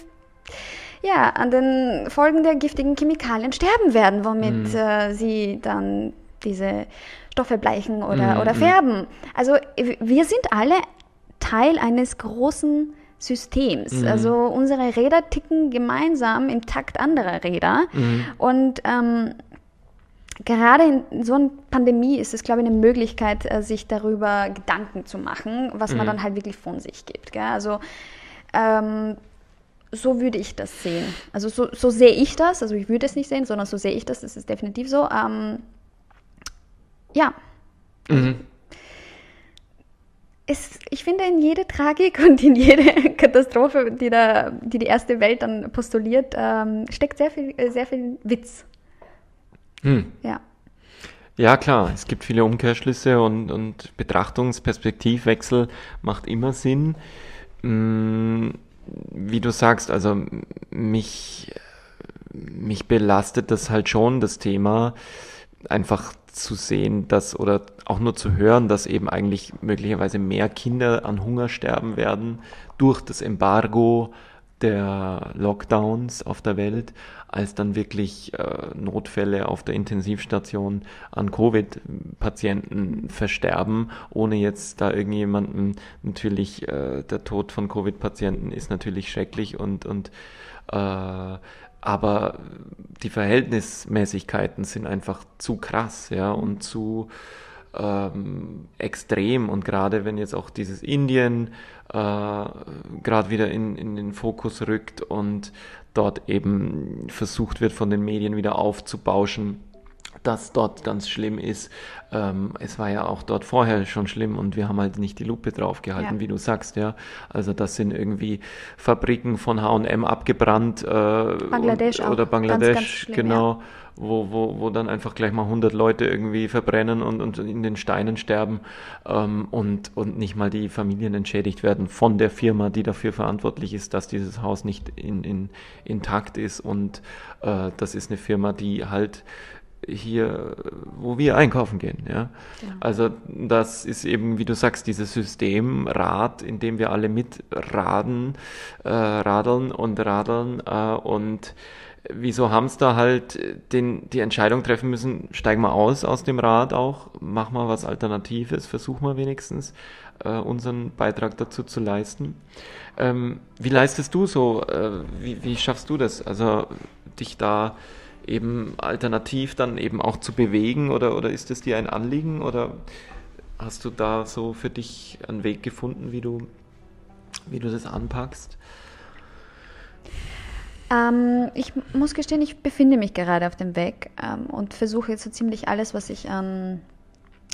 S3: ja, an den Folgen der giftigen Chemikalien sterben werden, womit mhm. äh, sie dann diese Stoffe bleichen oder, mhm. oder färben. Also wir sind alle Teil eines großen Systems. Mhm. Also unsere Räder ticken gemeinsam im Takt anderer Räder. Mhm. Und ähm, gerade in so einer Pandemie ist es, glaube ich, eine Möglichkeit, äh, sich darüber Gedanken zu machen, was mhm. man dann halt wirklich von sich gibt. Gell? Also ähm, so würde ich das sehen. Also so, so, sehe ich das. Also ich würde es nicht sehen, sondern so sehe ich das. Das ist definitiv so. Ähm, ja. Mhm es, ich finde, in jede Tragik und in jede Katastrophe, die, da, die die erste Welt dann postuliert, ähm, steckt sehr viel, äh, sehr viel Witz.
S2: Hm. Ja. Ja, klar, es gibt viele Umkehrschlüsse und, und Betrachtungsperspektivwechsel macht immer Sinn. Hm, wie du sagst, also mich, mich belastet das halt schon, das Thema, einfach zu sehen, dass oder auch nur zu hören, dass eben eigentlich möglicherweise mehr Kinder an Hunger sterben werden durch das Embargo der Lockdowns auf der Welt, als dann wirklich äh, Notfälle auf der Intensivstation an Covid-Patienten versterben, ohne jetzt da irgendjemanden natürlich, äh, der Tod von Covid-Patienten ist natürlich schrecklich und, und äh, aber die Verhältnismäßigkeiten sind einfach zu krass, ja, und zu ähm, extrem. Und gerade wenn jetzt auch dieses Indien äh, gerade wieder in, in den Fokus rückt und dort eben versucht wird von den Medien wieder aufzubauschen, dass dort ganz schlimm ist. Ähm, es war ja auch dort vorher schon schlimm und wir haben halt nicht die Lupe drauf gehalten, ja. wie du sagst, ja. Also das sind irgendwie Fabriken von H&M abgebrannt. Äh,
S3: Bangladesch
S2: und, oder Bangladesch, ganz, ganz schlimm, genau. Ja. Wo, wo, wo dann einfach gleich mal 100 Leute irgendwie verbrennen und, und in den Steinen sterben ähm, und, und nicht mal die Familien entschädigt werden von der Firma, die dafür verantwortlich ist, dass dieses Haus nicht in, in, intakt ist. Und äh, das ist eine Firma, die halt hier, wo wir einkaufen gehen. Ja? Genau. Also das ist eben, wie du sagst, dieses Systemrad, in dem wir alle mitraden, äh, radeln und radeln äh, und wieso Hamster halt den, die Entscheidung treffen müssen, steig mal aus aus dem Rad auch, mach mal was Alternatives, versuch mal wenigstens äh, unseren Beitrag dazu zu leisten. Ähm, wie leistest du so, äh, wie, wie schaffst du das, also dich da eben alternativ dann eben auch zu bewegen oder, oder ist es dir ein Anliegen oder hast du da so für dich einen Weg gefunden, wie du, wie du das anpackst?
S3: Ähm, ich muss gestehen, ich befinde mich gerade auf dem Weg ähm, und versuche jetzt so ziemlich alles, was ich an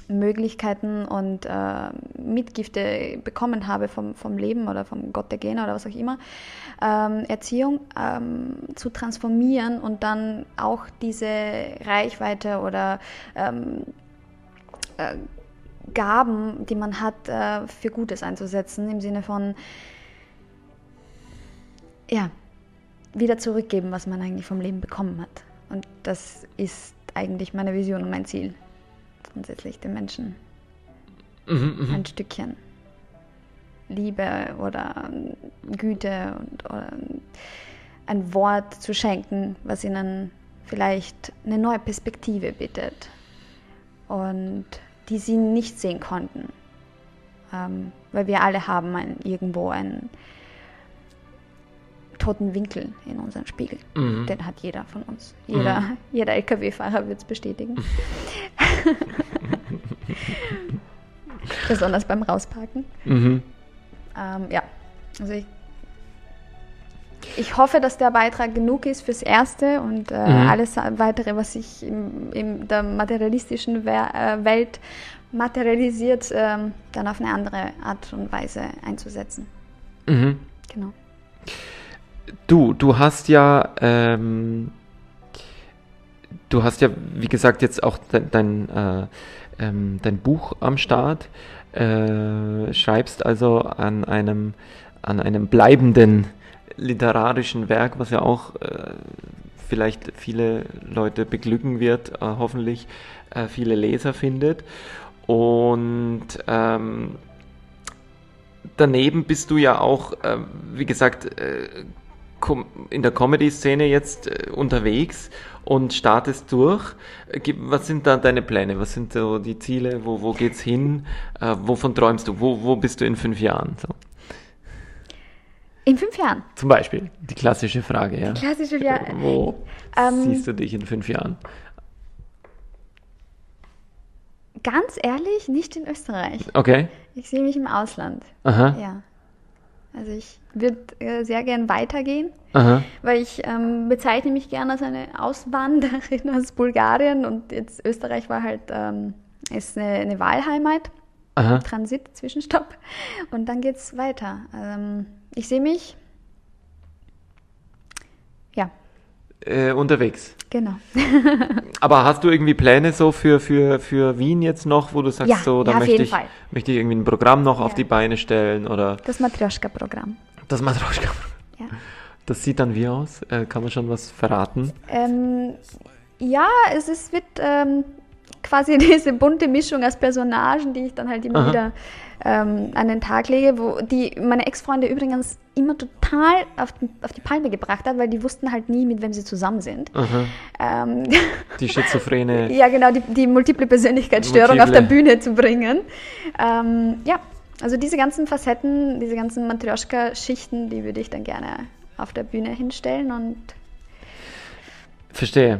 S3: Möglichkeiten und äh, Mitgifte bekommen habe vom, vom Leben oder vom Gott der Gene oder was auch immer, ähm, Erziehung ähm, zu transformieren und dann auch diese Reichweite oder ähm, äh, Gaben, die man hat, äh, für Gutes einzusetzen, im Sinne von, ja, wieder zurückgeben, was man eigentlich vom Leben bekommen hat. Und das ist eigentlich meine Vision und mein Ziel grundsätzlich den Menschen mhm, mhm, ein Stückchen Liebe oder Güte und oder ein Wort zu schenken, was ihnen vielleicht eine neue Perspektive bietet und die sie nicht sehen konnten. Ähm, weil wir alle haben ein, irgendwo einen toten Winkel in unserem Spiegel. Mhm. Den hat jeder von uns. Jeder, mhm. jeder LKW-Fahrer wird es bestätigen. Besonders beim Rausparken. Mhm. Ähm, ja, also ich, ich hoffe, dass der Beitrag genug ist fürs Erste und äh, mhm. alles weitere, was sich in, in der materialistischen äh, Welt materialisiert, äh, dann auf eine andere Art und Weise einzusetzen.
S2: Mhm. Genau. Du, du hast ja, ähm, du hast ja, wie gesagt, jetzt auch dein, dein, äh, ähm, dein Buch am Start, äh, schreibst also an einem, an einem bleibenden literarischen Werk, was ja auch äh, vielleicht viele Leute beglücken wird, äh, hoffentlich äh, viele Leser findet. Und ähm, daneben bist du ja auch, äh, wie gesagt, äh, in der Comedy-Szene jetzt äh, unterwegs und startest durch. Äh, was sind da deine Pläne? Was sind so die Ziele? Wo, wo geht's hin? Äh, wovon träumst du? Wo, wo bist du in fünf Jahren? So.
S3: In fünf Jahren?
S2: Zum Beispiel. Die klassische Frage, ja.
S3: Die klassische Frage.
S2: Wo ähm, siehst du dich in fünf Jahren?
S3: Ganz ehrlich, nicht in Österreich.
S2: Okay.
S3: Ich sehe mich im Ausland.
S2: Aha.
S3: Ja. Also ich würde äh, sehr gern weitergehen, Aha. weil ich ähm, bezeichne mich gerne als eine Auswanderin aus Bulgarien und jetzt Österreich war halt ähm, ist eine, eine Wahlheimat, Aha. Transit, Zwischenstopp und dann geht es weiter. Ähm, ich sehe mich ja
S2: äh, unterwegs.
S3: Genau.
S2: Aber hast du irgendwie Pläne so für, für, für Wien jetzt noch, wo du sagst,
S3: ja,
S2: so, da
S3: ja,
S2: möchte, ich, möchte ich irgendwie ein Programm noch ja. auf die Beine stellen? Oder?
S3: Das Matryoshka-Programm.
S2: Das Matryoshka-Programm. Ja. Das sieht dann wie aus? Äh, kann man schon was verraten?
S3: Ähm, ja, es ist, wird ähm, quasi diese bunte Mischung aus Personagen, die ich dann halt immer Aha. wieder ähm, an den Tag lege, wo die meine Ex-Freunde übrigens immer total auf, auf, die Palme gebracht hat, weil die wussten halt nie, mit wem sie zusammen sind.
S2: Ähm, die Schizophrene.
S3: ja, genau, die, die multiple Persönlichkeitsstörung multiple. auf der Bühne zu bringen. Ähm, ja, also diese ganzen Facetten, diese ganzen Matryoshka-Schichten, die würde ich dann gerne auf der Bühne hinstellen und
S2: Verstehe.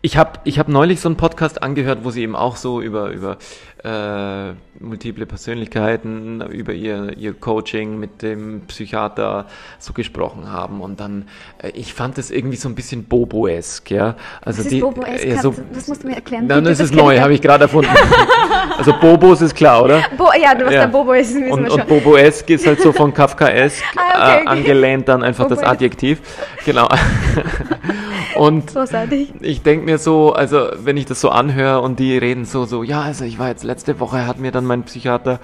S2: Ich habe ich hab neulich so einen Podcast angehört, wo sie eben auch so über, über äh, multiple Persönlichkeiten, über ihr, ihr Coaching mit dem Psychiater so gesprochen haben. Und dann, äh, ich fand das irgendwie so ein bisschen Bobo-esk, ja.
S3: Also Was ist Bobo-esk? Äh, so, das musst du mir erklären.
S2: Nein, das ist neu, habe ich gerade erfunden. also Bobos ist klar, oder?
S3: Bo ja, du was ja. der Bobo ist, wissen
S2: und, wir schon. Und Bobo-esk ist halt so von Kafkaesk ah, okay, okay. Äh, angelehnt dann einfach das Adjektiv. Genau. Und Großartig. ich denke mir so, also wenn ich das so anhöre und die reden so, so, ja, also ich war jetzt letzte Woche, hat mir dann mein Psychiater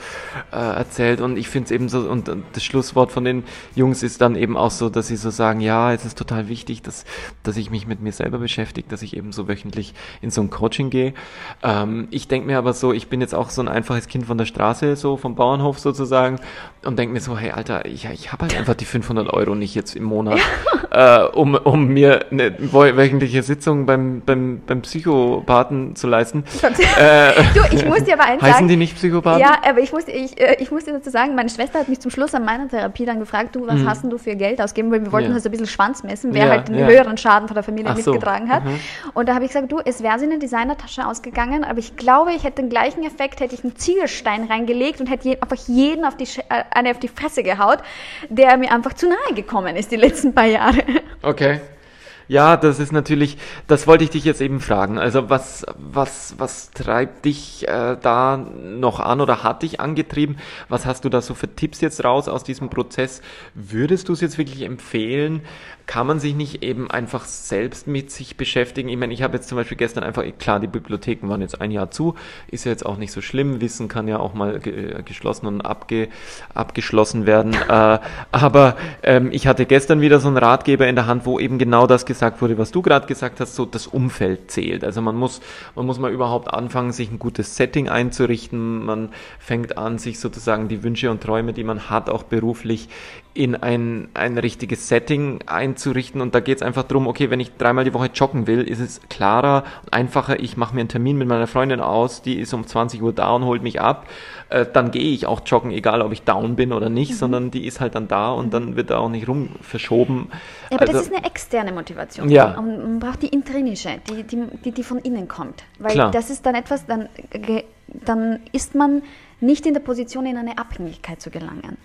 S2: äh, erzählt und ich finde es eben so, und, und, das Schlusswort von den Jungs ist dann eben auch so, dass sie so sagen, ja, es ist total wichtig, dass, dass ich mich mit mir selber beschäftige, dass ich eben so wöchentlich in so ein Coaching gehe. Ähm, ich denke mir aber so, ich bin jetzt auch so ein einfaches Kind von der Straße, so vom Bauernhof sozusagen und denke mir so, hey Alter, ich, ich habe halt einfach die 500 Euro nicht jetzt im Monat, äh, um, um mir eine wöchentliche Sitzung beim, beim, beim Psychopathen zu leisten.
S3: äh, du, ich muss dir aber eins
S2: heißen sagen. die nicht Psychopathen?
S3: Ja, aber ich muss, ich, äh, ich muss dir dazu sagen, meine Schwester hat mich zum Schluss an meiner Therapie dann gefragt, du, was mhm. hast denn du für Geld ausgeben? Weil wir wollten ja. halt so ein bisschen Schwanz messen, wer ja, halt den ja. höheren Schaden von der Familie Ach mitgetragen so. hat. Mhm. Und da habe ich gesagt, du, es wäre sie in eine Designertasche ausgegangen, aber ich glaube, ich hätte den gleichen Effekt, hätte ich einen Ziegelstein reingelegt und hätte je, einfach jeden auf die, äh, eine auf die Fresse gehaut, der mir einfach zu nahe gekommen ist die letzten paar Jahre.
S2: Okay. Ja, das ist natürlich, das wollte ich dich jetzt eben fragen. Also was, was, was treibt dich äh, da noch an oder hat dich angetrieben? Was hast du da so für Tipps jetzt raus aus diesem Prozess? Würdest du es jetzt wirklich empfehlen, kann man sich nicht eben einfach selbst mit sich beschäftigen? Ich meine, ich habe jetzt zum Beispiel gestern einfach, klar, die Bibliotheken waren jetzt ein Jahr zu, ist ja jetzt auch nicht so schlimm, Wissen kann ja auch mal ge geschlossen und abge abgeschlossen werden. äh, aber ähm, ich hatte gestern wieder so einen Ratgeber in der Hand, wo eben genau das gesagt wurde, was du gerade gesagt hast, so das Umfeld zählt. Also man muss, man muss mal überhaupt anfangen, sich ein gutes Setting einzurichten. Man fängt an, sich sozusagen die Wünsche und Träume, die man hat, auch beruflich in ein, ein richtiges Setting einzurichten. Und da geht es einfach darum, okay, wenn ich dreimal die Woche joggen will, ist es klarer und einfacher, ich mache mir einen Termin mit meiner Freundin aus, die ist um 20 Uhr da und holt mich ab. Äh, dann gehe ich auch joggen, egal ob ich down bin oder nicht, mhm. sondern die ist halt dann da und dann wird da auch nicht rum verschoben.
S3: Ja, aber also, das ist eine externe Motivation.
S2: Ja.
S3: Und man braucht die intrinische, die, die, die, die von innen kommt. Weil Klar. das ist dann etwas, dann, dann ist man nicht in der Position, in eine Abhängigkeit zu gelangen.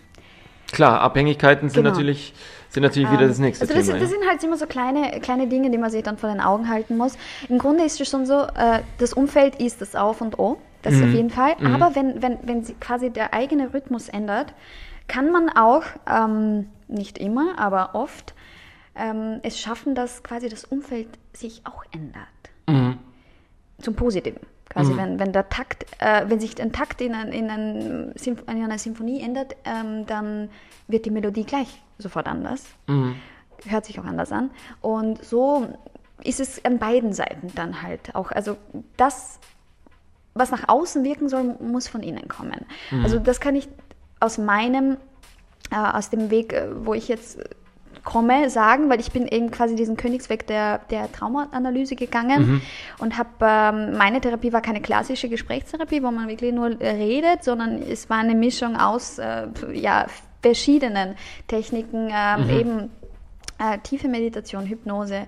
S2: Klar, Abhängigkeiten sind genau. natürlich, sind natürlich wieder das ähm, nächste
S3: also das, Thema. Das sind halt immer so kleine, kleine Dinge, die man sich dann vor den Augen halten muss. Im Grunde ist es schon so, äh, das Umfeld ist das Auf und O, das mhm. auf jeden Fall. Mhm. Aber wenn, wenn, wenn sich quasi der eigene Rhythmus ändert, kann man auch, ähm, nicht immer, aber oft, ähm, es schaffen, dass quasi das Umfeld sich auch ändert. Mhm. Zum Positiven. Quasi, mhm. wenn, wenn der Takt, äh, wenn sich ein Takt in, ein, in, ein in, einer Symphonie ändert, ähm, dann wird die Melodie gleich sofort anders. Mhm. Hört sich auch anders an. Und so ist es an beiden Seiten dann halt auch. Also das, was nach außen wirken soll, muss von innen kommen. Mhm. Also das kann ich aus meinem, äh, aus dem Weg, äh, wo ich jetzt komme, sagen, weil ich bin eben quasi diesen Königsweg der, der Traumaanalyse gegangen mhm. und habe, ähm, meine Therapie war keine klassische Gesprächstherapie, wo man wirklich nur redet, sondern es war eine Mischung aus äh, ja, verschiedenen Techniken, äh, mhm. eben äh, tiefe Meditation, Hypnose,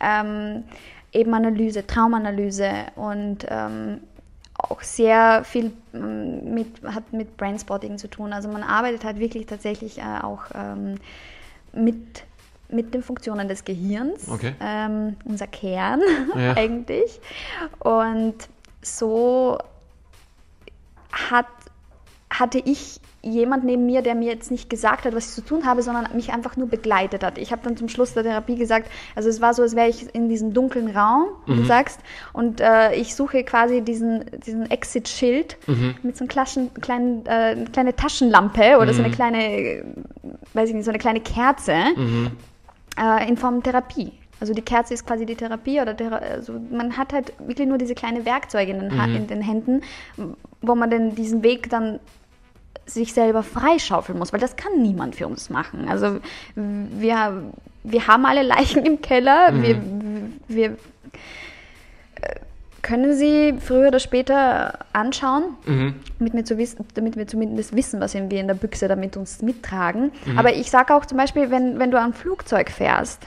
S3: ähm, eben Analyse, Traumanalyse und ähm, auch sehr viel ähm, mit, hat mit Brainspotting zu tun. Also man arbeitet halt wirklich tatsächlich äh, auch ähm, mit, mit den Funktionen des Gehirns,
S2: okay.
S3: ähm, unser Kern ja. eigentlich. Und so hat, hatte ich jemand neben mir, der mir jetzt nicht gesagt hat, was ich zu tun habe, sondern mich einfach nur begleitet hat. Ich habe dann zum Schluss der Therapie gesagt, also es war so, als wäre ich in diesem dunklen Raum, mhm. du sagst, und äh, ich suche quasi diesen, diesen Exit-Schild mhm. mit so einer kleinen, äh, kleine Taschenlampe oder mhm. so eine mhm. kleine, weiß ich nicht, so eine kleine Kerze mhm. äh, in Form Therapie. Also die Kerze ist quasi die Therapie oder Thera also man hat halt wirklich nur diese kleine Werkzeuge in den, in den Händen, wo man denn diesen Weg dann sich selber freischaufeln muss, weil das kann niemand für uns machen. Also wir, wir haben alle Leichen im Keller, mhm. wir, wir äh, können sie früher oder später anschauen, mhm. damit, wir zu wissen, damit wir zumindest wissen, was wir in der Büchse damit uns mittragen. Mhm. Aber ich sage auch zum Beispiel, wenn, wenn du ein Flugzeug fährst,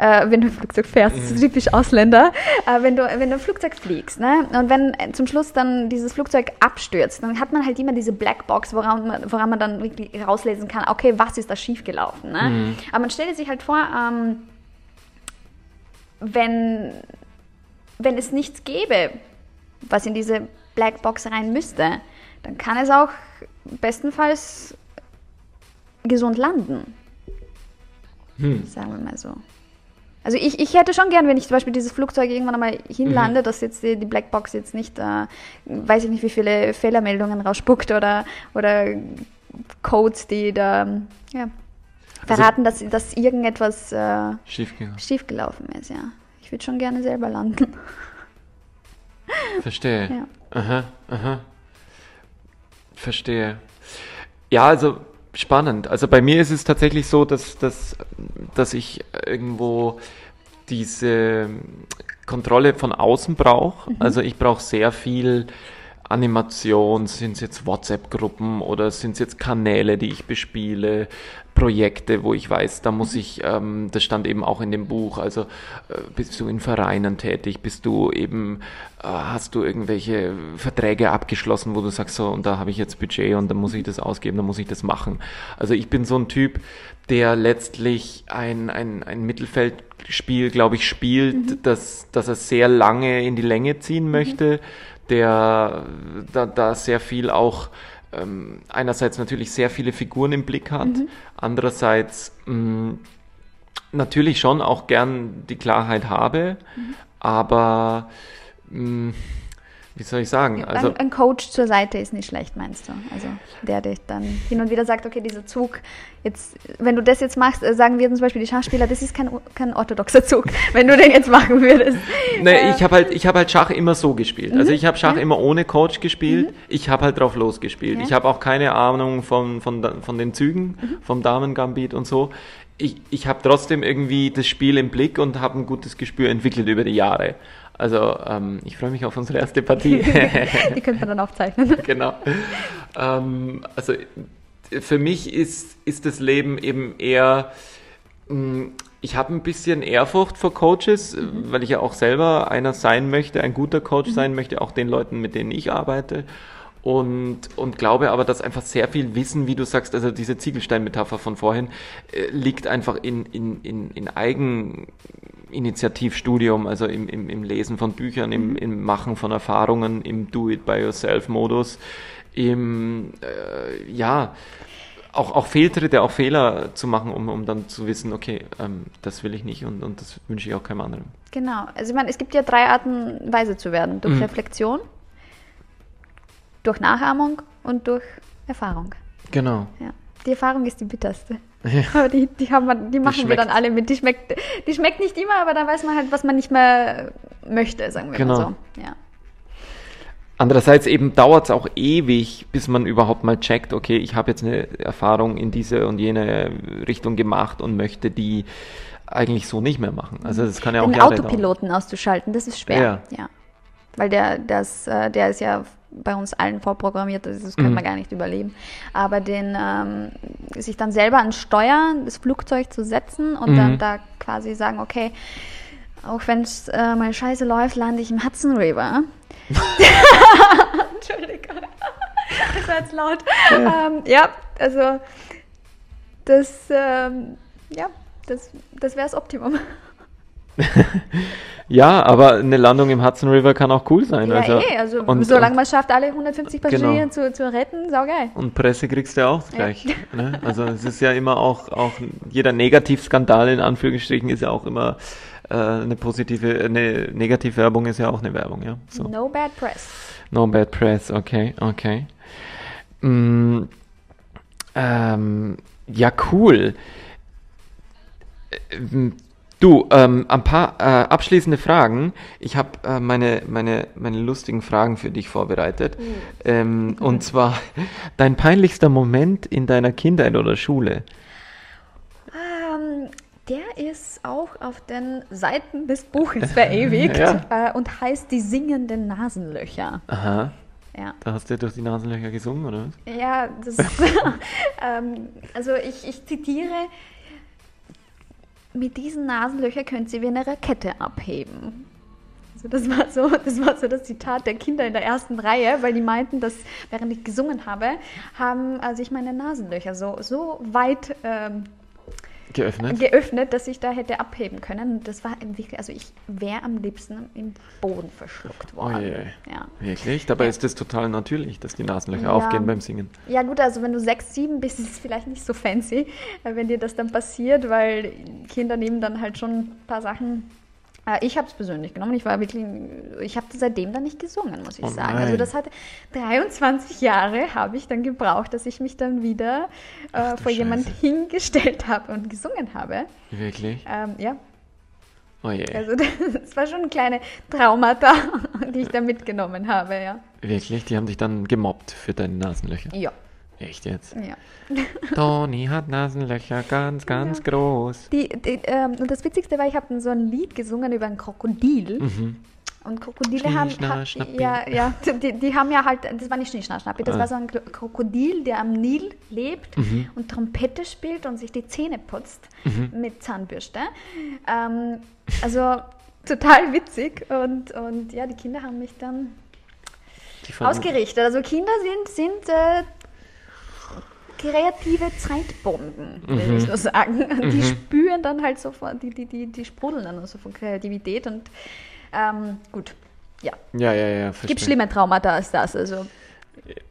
S3: äh, wenn du ein Flugzeug fährst, mhm. typisch Ausländer, äh, wenn, du, wenn du ein Flugzeug fliegst, ne? und wenn äh, zum Schluss dann dieses Flugzeug abstürzt, dann hat man halt immer diese Blackbox, woran man, woran man dann wirklich rauslesen kann, okay, was ist da schiefgelaufen. Ne? Mhm. Aber man stellt sich halt vor, ähm, wenn, wenn es nichts gäbe, was in diese Blackbox rein müsste, dann kann es auch bestenfalls gesund landen. Hm. Sagen wir mal so. Also ich, ich hätte schon gern, wenn ich zum Beispiel dieses Flugzeug irgendwann einmal hinlande, mhm. dass jetzt die, die, Blackbox jetzt nicht, äh, weiß ich nicht, wie viele Fehlermeldungen rausspuckt oder, oder Codes, die da ja, also verraten, also, dass, dass irgendetwas äh, schiefgelaufen. schiefgelaufen ist. Ja. Ich würde schon gerne selber landen.
S2: Verstehe. Ja. Aha, aha. Verstehe. Ja, also spannend. Also bei mir ist es tatsächlich so, dass, dass, dass ich irgendwo diese Kontrolle von außen brauche. Mhm. Also ich brauche sehr viel Animation, sind es jetzt WhatsApp-Gruppen oder sind es jetzt Kanäle, die ich bespiele, Projekte, wo ich weiß, da muss ich, ähm, das stand eben auch in dem Buch, also äh, bist du in Vereinen tätig, bist du eben, äh, hast du irgendwelche Verträge abgeschlossen, wo du sagst, so, und da habe ich jetzt Budget und dann muss ich das ausgeben, dann muss ich das machen. Also ich bin so ein Typ, der letztlich ein, ein, ein Mittelfeldspiel, glaube ich, spielt, mhm. dass, dass er sehr lange in die Länge ziehen mhm. Der da, da sehr viel auch ähm, einerseits natürlich sehr viele Figuren im Blick hat, mhm. andererseits mh, mm, natürlich schon auch gern die Klarheit habe, mhm. aber mh, mm, wie soll ich sagen?
S3: Also ein, ein, Coach zur Seite ist nicht schlecht, meinst du? Also der dich dann hin und wieder sagt, okay, dieser Zug, jetzt, wenn du das jetzt machst, äh, sagen wir zum Beispiel die Schachspieler, das ist kein, kein orthodoxer Zug, wenn du den jetzt machen würdest.
S2: Nee, äh, ich habe halt, ich hab halt Schach immer so gespielt. Also mhm. ich habe Schach ja. immer ohne Coach gespielt. Mhm. Ich habe halt drauf losgespielt. Ja. Ich habe auch keine Ahnung von, von, von den Zügen, mhm. vom Damengambit und so. Ich, ich habe trotzdem irgendwie das Spiel im Blick und habe ein gutes Gespür entwickelt über die Jahre. Also ähm, ich freue mich auf unsere erste Partie.
S3: die können wir dann aufzeichnen.
S2: genau. Ähm, also für mich ist, ist das Leben eben eher, mh, hm, ich habe ein bisschen Ehrfurcht vor Coaches, mhm. weil ich ja auch selber einer sein möchte, ein guter Coach mhm. sein möchte, auch den Leuten, mit denen ich arbeite. Und, und glaube aber, dass einfach sehr viel Wissen, wie du sagst, also diese Ziegelstein-Metapher von vorhin, äh, liegt einfach in, in, in, in Eigen, Initiativstudium, also im, im, im Lesen von Büchern, im, mhm. im Machen von Erfahrungen, im Do-it-by-yourself-Modus, im, äh, ja, auch, auch Fehltritte, auch Fehler zu machen, um, um dann zu wissen, okay, ähm, das will ich nicht und, und das wünsche ich auch keinem anderen.
S3: Genau, also ich meine, es gibt ja drei Arten, weise zu werden. Durch mhm. Reflexion, durch Nachahmung und durch Erfahrung.
S2: Genau.
S3: Ja. Die Erfahrung ist die bitterste. Ja. Aber die, die, haben wir, die machen die wir dann alle mit. Die schmeckt, die schmeckt nicht immer, aber da weiß man halt, was man nicht mehr möchte, sagen wir genau. mal so. Ja.
S2: Andererseits eben dauert es auch ewig, bis man überhaupt mal checkt, okay, ich habe jetzt eine Erfahrung in diese und jene Richtung gemacht und möchte die eigentlich so nicht mehr machen. Also das kann ja auch
S3: Den Autopiloten dauern. auszuschalten, das ist schwer. Ja. ja. Weil der, das, äh, der ist ja bei uns allen vorprogrammiert, das, das können mhm. wir gar nicht überleben. Aber den, ähm, sich dann selber an Steuer das Flugzeug zu setzen und mhm. dann da quasi sagen, okay, auch wenn es äh, mal scheiße läuft, lande ich im Hudson River. Entschuldigung. Das war jetzt laut. Ja, ähm, ja also das, ähm, ja, das, das wäre das Optimum.
S2: ja, aber eine Landung im Hudson River kann auch cool sein.
S3: Ja, also, eh, also und, solange man schafft, alle 150 Passagiere genau. zu, zu retten, saugeil.
S2: Und Presse kriegst du auch gleich. Ja. Ne? Also es ist ja immer auch, auch jeder Negativskandal in Anführungsstrichen ist ja auch immer äh, eine positive, eine Negativwerbung ist ja auch eine Werbung, ja.
S3: So. No bad press.
S2: No bad press, okay, okay. Mm, ähm, ja, cool. Äh, Du, ähm, ein paar äh, abschließende Fragen. Ich habe äh, meine, meine, meine lustigen Fragen für dich vorbereitet. Ähm, Und zwar dein peinlichster Moment in deiner Kindheit oder Schule.
S3: Ähm, der ist auch auf den Seiten des Buches verewigt
S2: Ja.
S3: äh, und heißt Die singenden Nasenlöcher.
S2: Aha.
S3: Ja.
S2: Da hast du durch die Nasenlöcher gesungen, oder?
S3: Ja, das ähm, also ich, ich zitiere, mit diesen Nasenlöchern können Sie wie eine Rakete abheben. Also das, war so, das war so das Zitat der Kinder in der ersten Reihe, weil die meinten, dass während ich gesungen habe, haben äh, sich meine Nasenlöcher so, so weit ähm,
S2: Geöffnet?
S3: geöffnet, dass ich da hätte abheben können. Das war wirklich, also ich wäre am liebsten im Boden verschluckt worden.
S2: Oje.
S3: Ja.
S2: Wirklich? Dabei
S3: Ja.
S2: ist das total natürlich, dass die Nasenlöcher
S3: Ja.
S2: aufgehen beim Singen.
S3: Ja gut, also wenn du sechs, sieben bist, ist es vielleicht nicht so fancy, äh, wenn dir das dann passiert, weil Kinder nehmen dann halt schon ein paar Sachen. Äh, Ich habe es persönlich genommen. Ich war wirklich, ich habe seitdem dann nicht gesungen, muss ich
S2: Oh
S3: sagen.
S2: nein.
S3: Also das hat 23 Jahre habe ich dann gebraucht, dass ich mich dann wieder äh, vor jemand hingestellt habe und gesungen habe.
S2: Wirklich?
S3: Ähm, ja,
S2: Oh je.
S3: also das war schon kleine Traumata, die ich da mitgenommen habe, ja.
S2: Wirklich? Die haben dich dann gemobbt für deine Nasenlöcher.
S3: Ja,
S2: Echt jetzt?
S3: ja.
S2: Toni hat Nasenlöcher ganz, ganz
S3: Ja.
S2: groß.
S3: Die, die, ähm, und das Witzigste war, ich habe so ein Lied gesungen über ein Krokodil.
S2: Mhm.
S3: Und Krokodile haben,
S2: schna,
S3: ja, ja, die, die haben ja halt, das war nicht Schneeschna, Schnappi, das
S2: Ah.
S3: war so ein Kro- Krokodil, der am Nil lebt
S2: Mhm.
S3: und Trompete spielt und sich die Zähne putzt mit Zahnbürste. Ähm, also total witzig und, und ja, die Kinder haben mich dann ausgerichtet. Also Kinder sind, sind äh, kreative Zeitbomben, will
S2: Mhm.
S3: ich so sagen. Die spüren dann halt sofort, die, die, die, die sprudeln dann so von Kreativität und ähm, gut, ja.
S2: Ja, ja, ja.
S3: Es gibt schlimme Traumata als das. Also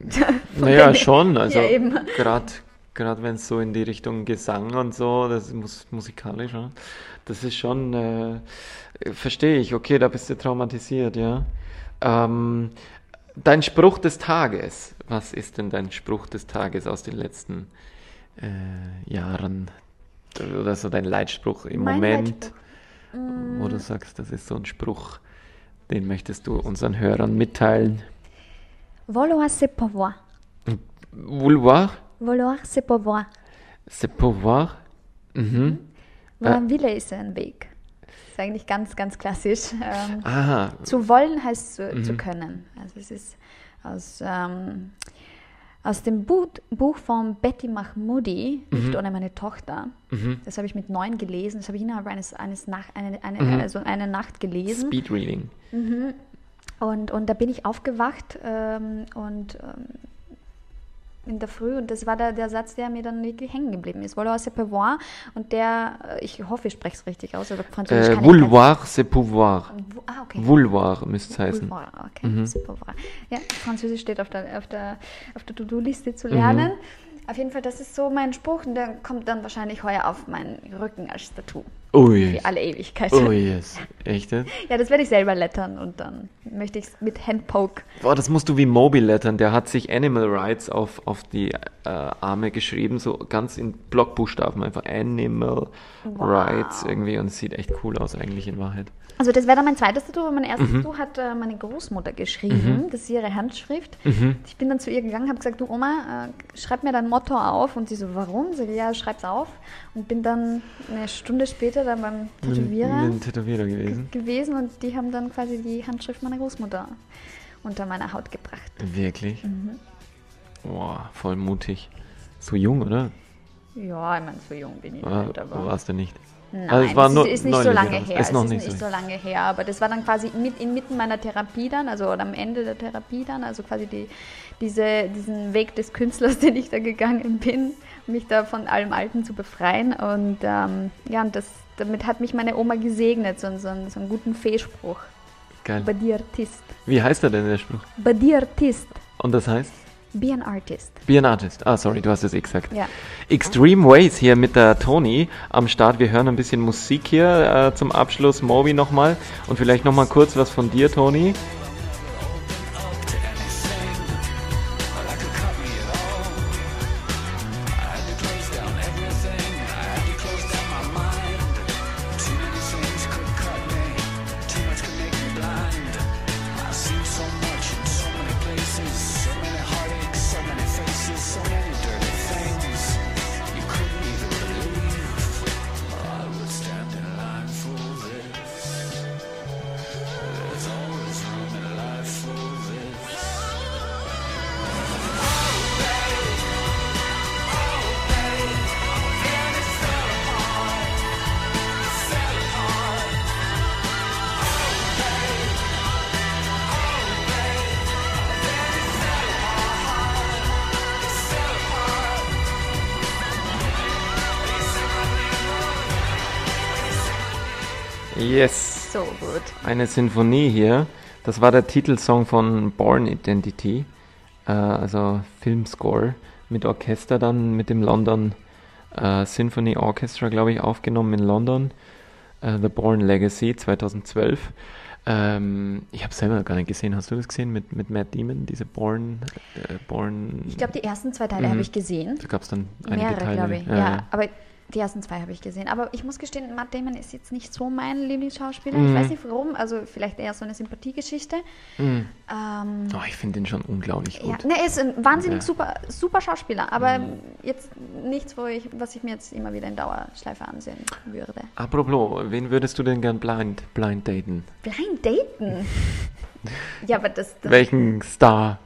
S2: Naja,
S3: denen-
S2: schon. Also
S3: Ja,
S2: gerade gerade wenn es so in die Richtung Gesang und so, das ist mus musikalisch, das ist schon, äh, verstehe ich. Okay, da bist du traumatisiert, ja. Ähm, dein Spruch des Tages. Was ist denn dein Spruch des Tages aus den letzten äh, Jahren? Oder so dein Leitspruch im
S3: Mein
S2: Moment,
S3: Leitspruch?
S2: wo du sagst, das ist so ein Spruch, den möchtest du unseren Hörern mitteilen.
S3: Vouloir c'est pouvoir.
S2: Vouloir,
S3: Vouloir c'est pouvoir.
S2: c'est pouvoir. Mhm.
S3: Weil
S2: Äh.
S3: ein Wille ist ein Weg. Eigentlich ganz, ganz klassisch. Ähm,
S2: Aha,
S3: Zu wollen heißt zu,
S2: Mhm.
S3: zu können. Also es ist aus, ähm, aus dem Buch, Buch von Betty Mahmoudi,
S2: Mhm.
S3: Nicht ohne meine Tochter. Das habe ich mit neun gelesen. Das habe ich innerhalb eines, eines Nach eine, eine,
S2: Mhm.
S3: also eine Nacht gelesen.
S2: Speedreading.
S3: Und, und da bin ich aufgewacht ähm, und ähm, in der Früh und das war der, der Satz, der mir dann wirklich hängen geblieben ist. Vouloir c'est pouvoir und der, ich hoffe, ich spreche es richtig aus, aber Französisch
S2: Äh,
S3: kann
S2: vouloir, c'est pouvoir.
S3: Ah, okay.
S2: Vouloir müsste es heißen.
S3: Vouloir, okay,
S2: Mhm.
S3: c'est pouvoir. Ja, Französisch steht auf der, auf der, auf der To-Do-Liste
S2: Mhm.
S3: zu lernen. Auf jeden Fall, das ist so mein Spruch und der kommt dann wahrscheinlich heuer auf meinen Rücken als Tattoo.
S2: Oh yes.
S3: Für alle Ewigkeit.
S2: Oh yes. Echt?
S3: Ja, das werde ich selber lettern und dann möchte ich es mit Handpoke.
S2: Boah, das musst du wie Moby lettern. Der hat sich Animal Rights auf, auf die äh, Arme geschrieben, so ganz in Blockbuchstaben. Einfach Animal
S3: Wow.
S2: Rights irgendwie. Und es sieht echt cool aus eigentlich in Wahrheit.
S3: Also das wäre dann mein zweites Tattoo, weil mein erstes
S2: Mhm.
S3: Tattoo hat äh, meine Großmutter geschrieben. Das ist ihre Handschrift. Ich bin dann zu ihr gegangen, habe gesagt, du Oma, äh, schreib mir dein Motto auf. Und sie so, warum? Sag ich, ja, schreib's auf. Und bin dann eine Stunde später dann beim Tätowierer
S2: Mit, mit Tätowierer gewesen.
S3: gewesen und die haben dann quasi die Handschrift meiner Großmutter unter meiner Haut gebracht.
S2: Wirklich?
S3: Mhm.
S2: Boah, voll mutig. So jung, oder?
S3: Ja, ich meine, so jung bin ich
S2: War,
S3: nicht, aber...
S2: warst du nicht?
S3: Nein,
S2: Also es
S3: es
S2: nur
S3: ist, ist nicht so lange her.
S2: Ist noch
S3: es
S2: nicht
S3: ist nicht
S2: so.
S3: so lange her, aber das war dann quasi mit, inmitten meiner Therapie dann, also oder am Ende der Therapie dann, also quasi die, diese, diesen Weg des Künstlers, den ich da gegangen bin, mich da von allem Alten zu befreien. Und ähm, ja, und das, damit hat mich meine Oma gesegnet, so, so, einen- so einen guten Fehlspruch.
S2: Geil.
S3: Be Artist.
S2: Wie heißt er denn, der Spruch?
S3: Be Artist.
S2: Und das heißt?
S3: Be an Artist.
S2: Be an Artist. Ah, sorry, du hast es eh gesagt.
S3: Ja.
S2: Extreme Ways hier mit der Toni am Start. Wir hören ein bisschen Musik hier äh, zum Abschluss. Moby nochmal. Und vielleicht nochmal kurz was von dir, Toni. Sinfonie hier. Das war der Titelsong von Born Identity, äh, also Filmscore mit Orchester dann mit dem London äh, Symphony Orchestra, glaube ich, aufgenommen in London. Äh, The Born Legacy 2012. Ähm, ich habe selber gar nicht gesehen. Hast du das gesehen mit, mit Matt Damon, diese Born? Äh, Born
S3: Ich glaube, die ersten zwei Teile
S2: Mhm.
S3: habe ich gesehen.
S2: da gab es dann einige
S3: Mehrere,
S2: Teile.
S3: glaube ich.
S2: Ja,
S3: ja. aber die ersten zwei habe ich gesehen. Aber ich muss gestehen, Matt Damon ist jetzt nicht so mein Lieblingsschauspieler.
S2: Mhm.
S3: Ich weiß nicht warum. Also vielleicht eher so eine Sympathiegeschichte.
S2: Mhm.
S3: Ähm,
S2: Oh, ich finde den schon unglaublich
S3: ja,
S2: gut.
S3: ne, er ist ein wahnsinnig
S2: Ja.
S3: super, super Schauspieler, aber
S2: Mhm.
S3: jetzt nichts, wo ich, was ich mir jetzt immer wieder in Dauerschleife ansehen würde.
S2: Apropos, wen würdest du denn gern blind, blind daten?
S3: Blind daten? ja, aber das, das
S2: Welchen Star?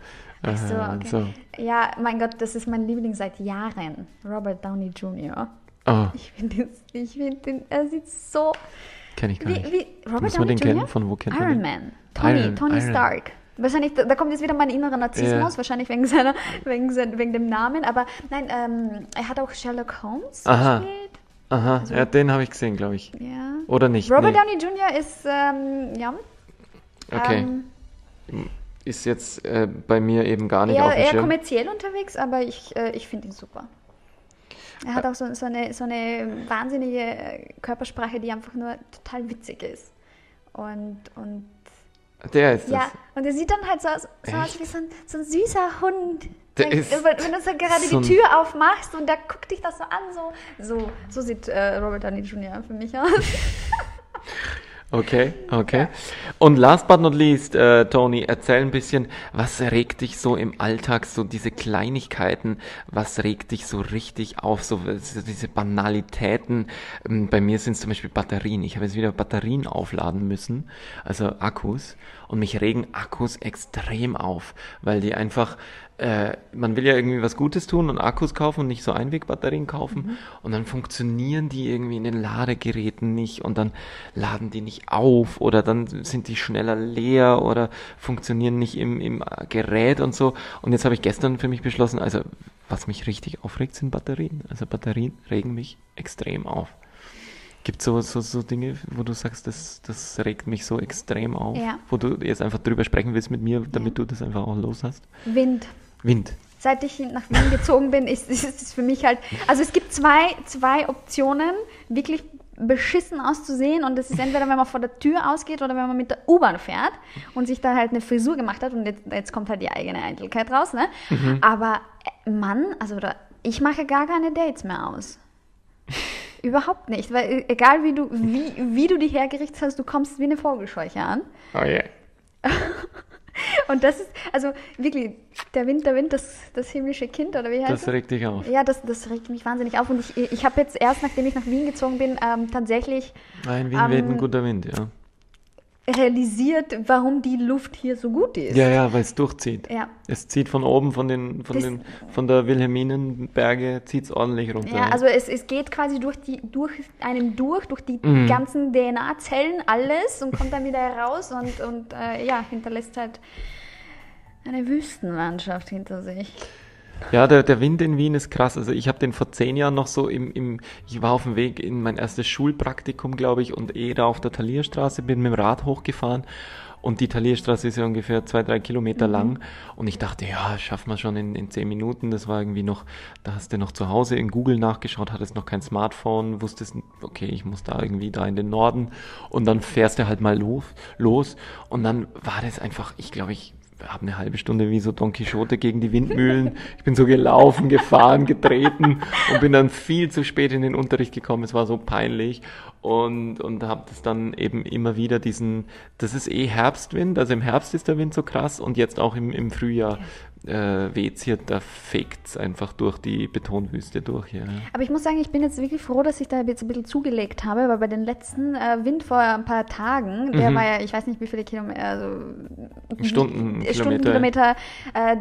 S3: Ach so,
S2: Äh,
S3: okay.
S2: so.
S3: Ja, mein Gott, das ist mein Liebling seit Jahren. Robert Downey Jr.
S2: Oh,
S3: Ich finde den, find den, er sieht so.
S2: kenne ich gar
S3: Wie,
S2: nicht.
S3: wie Robert
S2: Muss man
S3: Downey
S2: den
S3: Jr.?
S2: kennen? Von wo kennt
S3: Iron? Man. Tony,
S2: Iron-
S3: Tony
S2: Iron.
S3: Stark. Wahrscheinlich, da, kommt jetzt wieder mein innerer Narzissmus,
S2: Ja.
S3: wahrscheinlich wegen, seiner, wegen, sein, wegen dem Namen. Aber nein, ähm, er hat auch Sherlock Holmes
S2: Aha.
S3: gespielt.
S2: Aha,
S3: Also-
S2: ja, den habe ich gesehen, glaube ich.
S3: Ja.
S2: Oder nicht?
S3: Robert
S2: Nee.
S3: Downey Jr. ist, ähm, ja.
S2: Okay.
S3: Ähm,
S2: Ist jetzt äh, bei mir eben gar nicht auf
S3: eher,
S2: dem
S3: eher
S2: Schirm.
S3: kommerziell unterwegs, aber ich, äh, ich finde ihn super. Er hat auch so, so, eine, so eine wahnsinnige äh, Körpersprache, die einfach nur total witzig ist. Und, und
S2: Der ist
S3: ja,
S2: das.
S3: und er sieht dann halt so aus, so aus wie so ein, so ein süßer Hund.
S2: Der
S3: Wenn-
S2: ist
S3: wenn, wenn du so gerade
S2: so
S3: die Tür aufmachst und der guckt dich das so an, so, so, so sieht äh, Robert Downey Jr. für mich aus.
S2: Okay, okay. Und last but not least, äh, Tony, erzähl ein bisschen, was regt dich so im Alltag, so diese Kleinigkeiten, was regt dich so richtig auf, so so diese Banalitäten. Ähm, Bei mir sind es zum Beispiel Batterien. Ich habe jetzt wieder Batterien aufladen müssen, also Akkus. Und mich regen Akkus extrem auf, weil die einfach, äh, man will ja irgendwie was Gutes tun und Akkus kaufen und nicht so Einwegbatterien kaufen. Und dann funktionieren die irgendwie in den Ladegeräten nicht und dann laden die nicht auf oder dann sind die schneller leer oder funktionieren nicht im, im Gerät und so. Und jetzt habe ich gestern für mich beschlossen, also was mich richtig aufregt, sind Batterien. Also Batterien regen mich extrem auf. Gibt es so, so, so Dinge, wo du sagst, das, das regt mich so extrem auf,
S3: Ja.
S2: wo du jetzt einfach drüber sprechen willst mit mir, damit du das einfach auch los hast?
S3: Wind.
S2: Wind.
S3: Seit ich nach Wien gezogen bin, ist, es für mich halt. Also es gibt zwei, zwei Optionen, wirklich beschissen auszusehen. Und das ist entweder, wenn man vor der Tür ausgeht oder wenn man mit der U-Bahn fährt und sich da halt eine Frisur gemacht hat. Und jetzt, jetzt kommt halt die eigene Eitelkeit raus. Ne? Aber äh, Mann, also oder, ich mache gar keine Dates mehr aus. Überhaupt nicht, weil äh, egal wie du, wie, wie du dich hergerichtet hast, du kommst wie eine Vogelscheuche an.
S2: Oh yeah.
S3: Und das ist, also wirklich, der Wind, der Wind, das, das himmlische Kind, oder wie heißt
S2: Das regt dich auf.
S3: Ja, das, das regt mich wahnsinnig auf. Und ich, ich habe jetzt erst, nachdem ich nach Wien gezogen bin, ähm, tatsächlich
S2: Nein, Wien
S3: Ähm,
S2: weht ein guter Wind, ja.
S3: realisiert, warum die Luft hier so gut ist.
S2: Ja, ja, weil es durchzieht.
S3: Ja.
S2: Es zieht von oben, von, den, von,
S3: Das-
S2: den, von der Wilhelminenberge, zieht es ordentlich runter.
S3: Ja, also es, es geht quasi durch, die, durch einen durch, durch die
S2: Mhm.
S3: ganzen DNA-Zellen, alles und kommt dann wieder heraus und, und äh, ja, hinterlässt halt eine Wüstenlandschaft hinter sich.
S2: Ja, der, der Wind in Wien ist krass. Also ich habe den vor zehn Jahren noch so im, im, ich war auf dem Weg in mein erstes Schulpraktikum, glaube ich, und eh da auf der Talierstraße, bin mit dem Rad hochgefahren. Und die Talierstraße ist ja ungefähr zwei, drei Kilometer lang. Und ich dachte, ja, schaffen wir schon in, in zehn Minuten. Das war irgendwie noch, da hast du noch zu Hause in Google nachgeschaut, hattest noch kein Smartphone, wusstest, okay, ich muss da irgendwie da in den Norden. Und dann fährst du halt mal los, los. Und dann war das einfach, ich glaube, ich habe eine halbe Stunde wie so Don Quixote gegen die Windmühlen. Ich bin so gelaufen, gefahren, getreten und bin dann viel zu spät in den Unterricht gekommen. Es war so peinlich und, und habe das dann eben immer wieder diesen, das ist eh Herbstwind, also im Herbst ist der Wind so krass und jetzt auch im, im Frühjahr äh, weht's hier, da fekt's einfach durch die Betonwüste durch hier. Ja.
S3: Aber ich muss sagen, ich bin jetzt wirklich froh, dass ich da jetzt ein bisschen zugelegt habe, weil bei den letzten äh, Wind vor ein paar Tagen, der
S2: Mhm.
S3: war ja, ich weiß nicht, wie viele Kilometer, also
S2: Stundenkilometer.
S3: Stundenkilometer äh,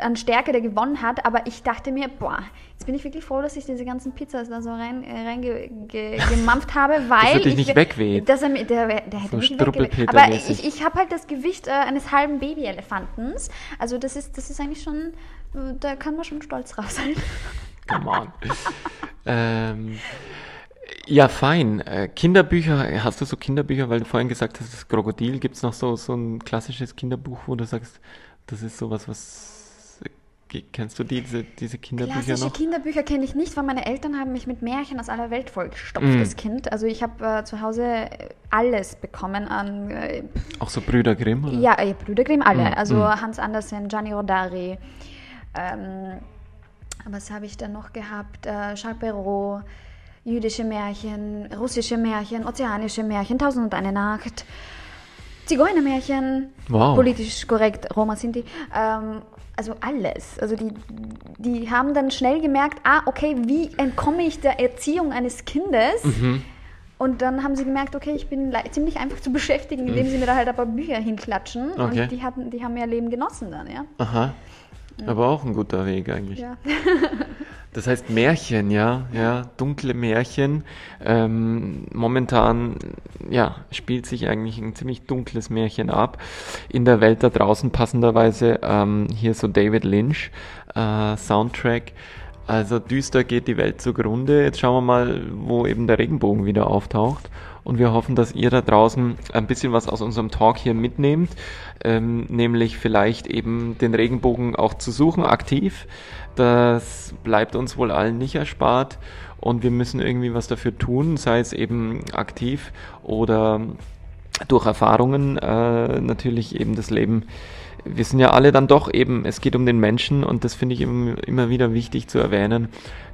S3: an Stärke der gewonnen hat, aber ich dachte mir, boah, jetzt bin ich wirklich froh, dass ich diese ganzen Pizzas da so rein, äh, reingemampft ge, gemampft habe, weil
S2: er dich
S3: ich,
S2: nicht wegweht.
S3: Dass er, der, der hätte
S2: So
S3: mich weggeweht. Aber ich, ich habe halt das Gewicht äh, eines halben Babyelefantens, also das ist, das ist eigentlich schon, äh, da kann man schon stolz drauf sein.
S2: Come on. ähm, Ja, fein. Äh, Kinderbücher, hast du so Kinderbücher, weil du vorhin gesagt hast, das Krokodil, gibt es noch so, so ein klassisches Kinderbuch, wo du sagst, das ist sowas, was Kennst du diese, diese Kinderbücher
S3: Klassische
S2: noch?
S3: Kinderbücher kenne ich nicht, weil meine Eltern haben mich mit Märchen aus aller Welt vollgestopft
S2: Mm.
S3: als Kind. Also ich habe äh, zu Hause äh, alles bekommen an äh,
S2: Auch so Brüder Grimm? Oder?
S3: Ja, äh, Brüder Grimm, alle.
S2: Mm,
S3: Also
S2: mm.
S3: Hans Andersen, Gianni Rodari. Ähm, was habe ich dann noch gehabt? Äh, Charles Perrault, jüdische Märchen, russische Märchen, ozeanische Märchen, Tausend und eine Nacht, Zigeunermärchen,
S2: Wow.
S3: politisch korrekt, Roma Sinti. Ähm, also alles. Also die, die haben dann schnell gemerkt, ah, okay, wie entkomme ich der Erziehung eines Kindes?
S2: Mhm.
S3: Und dann haben sie gemerkt, okay, ich bin ziemlich einfach zu beschäftigen, indem sie mir da halt ein paar Bücher hinklatschen.
S2: Okay.
S3: Und die, hatten, die haben ihr Leben genossen dann, ja.
S2: Aha. Aber auch ein guter Weg eigentlich.
S3: ja.
S2: Das heißt Märchen, ja, ja, dunkle Märchen. Ähm, momentan, ja, spielt sich eigentlich ein ziemlich dunkles Märchen ab. In der Welt da draußen passenderweise ähm, hier so David Lynch äh, Soundtrack. Also düster geht die Welt zugrunde. Jetzt schauen wir mal, wo eben der Regenbogen wieder auftaucht. Und wir hoffen, dass ihr da draußen ein bisschen was aus unserem Talk hier mitnehmt, ähm, nämlich vielleicht eben den Regenbogen auch zu suchen, aktiv. Das bleibt uns wohl allen nicht erspart und wir müssen irgendwie was dafür tun, sei es eben aktiv oder durch Erfahrungen äh, natürlich eben das Leben. Wir sind ja alle dann doch eben, es geht um den Menschen und das finde ich immer, wieder wichtig zu erwähnen.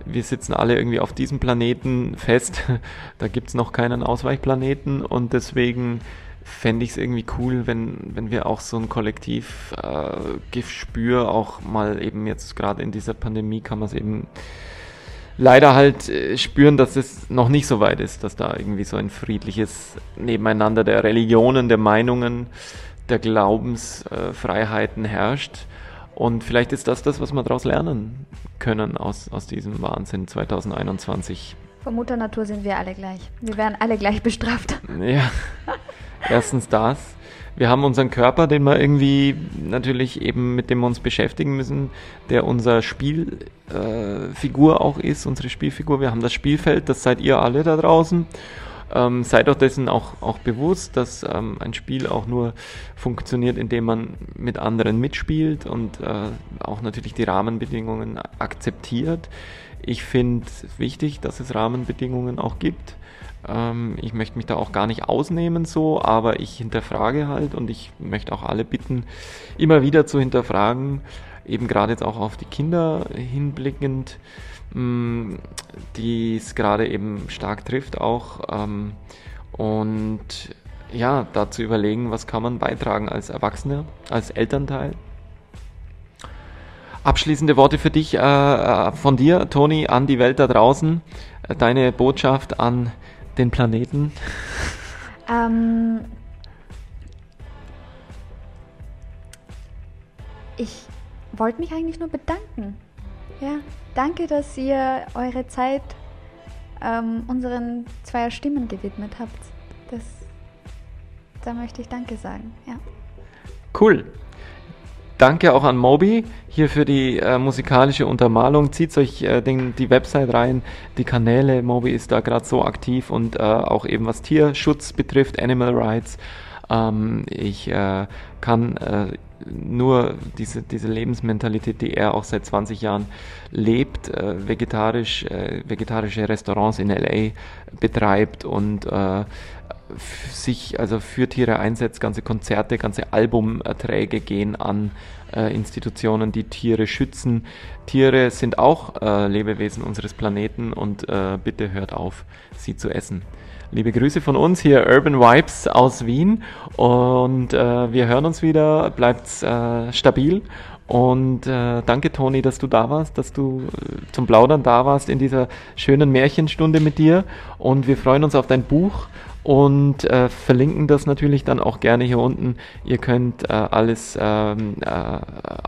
S2: Wir sitzen alle irgendwie auf diesem Planeten fest. Da gibt es noch keinen Ausweichplaneten und deswegen fände ich es irgendwie cool, wenn, wenn wir auch so ein Kollektiv äh, auch mal eben jetzt gerade in dieser Pandemie kann man es eben leider halt äh, spüren, dass es noch nicht so weit ist, dass da irgendwie so ein friedliches Nebeneinander der Religionen, der Meinungen, der Glaubensfreiheiten herrscht. Und vielleicht ist das das, was wir daraus lernen können aus, aus diesem Wahnsinn 2021.
S3: Von Mutter Natur sind wir alle gleich. Wir werden alle gleich bestraft.
S2: Ja, erstens das. Wir haben unseren Körper, den wir irgendwie natürlich eben mit dem wir uns beschäftigen müssen, der unser Spielfigur äh, auch ist, unsere Spielfigur. Wir haben das Spielfeld, das seid ihr alle da draußen. Ähm, seid euch dessen auch, auch bewusst, dass ähm, ein Spiel auch nur funktioniert, indem man mit anderen mitspielt und äh, auch natürlich die Rahmenbedingungen akzeptiert. Ich finde wichtig, dass es Rahmenbedingungen auch gibt. Ähm, ich möchte mich da auch gar nicht ausnehmen so, aber ich hinterfrage halt und ich möchte auch alle bitten, immer wieder zu hinterfragen, eben gerade jetzt auch auf die Kinder hinblickend, die es gerade eben stark trifft auch. Ähm, und ja, da zu überlegen, was kann man beitragen als Erwachsener, als Elternteil. Abschließende Worte für dich, äh, äh, von dir, Toni, an die Welt da draußen. Äh, Deine Botschaft an den Planeten.
S3: Ähm, ich wollte mich eigentlich nur bedanken. Ja, danke, dass ihr eure Zeit ähm, unseren zweier Stimmen gewidmet habt. Das, da möchte ich Danke sagen. Ja.
S2: Cool. Danke auch an Moby hier für die äh, musikalische Untermalung. Zieht euch äh, den, die Website rein, die Kanäle. Moby ist da gerade so aktiv und äh, auch eben was Tierschutz betrifft, Animal Rights. Ähm, ich äh, kann äh, nur diese, diese Lebensmentalität, die er auch seit 20 Jahren lebt, äh, vegetarisch, äh, vegetarische Restaurants in LA betreibt und äh, sich also für Tiere einsetzt, ganze Konzerte, ganze Albumerträge gehen an äh, Institutionen, die Tiere schützen. Tiere sind auch äh, Lebewesen unseres Planeten und äh, bitte hört auf, sie zu essen. Liebe Grüße von uns hier, Urban Vibes aus Wien. Und äh, wir hören uns wieder. Bleibt äh, stabil. Und äh, danke, Toni, dass du da warst, dass du äh, zum Plaudern da warst in dieser schönen Märchenstunde mit dir. Und wir freuen uns auf dein Buch und äh, verlinken das natürlich dann auch gerne hier unten. Ihr könnt äh, alles ähm, äh,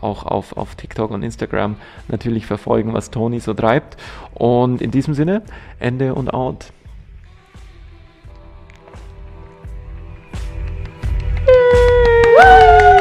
S2: auch auf, auf TikTok und Instagram natürlich verfolgen, was Toni so treibt. Und in diesem Sinne, Ende und out.
S1: Woo!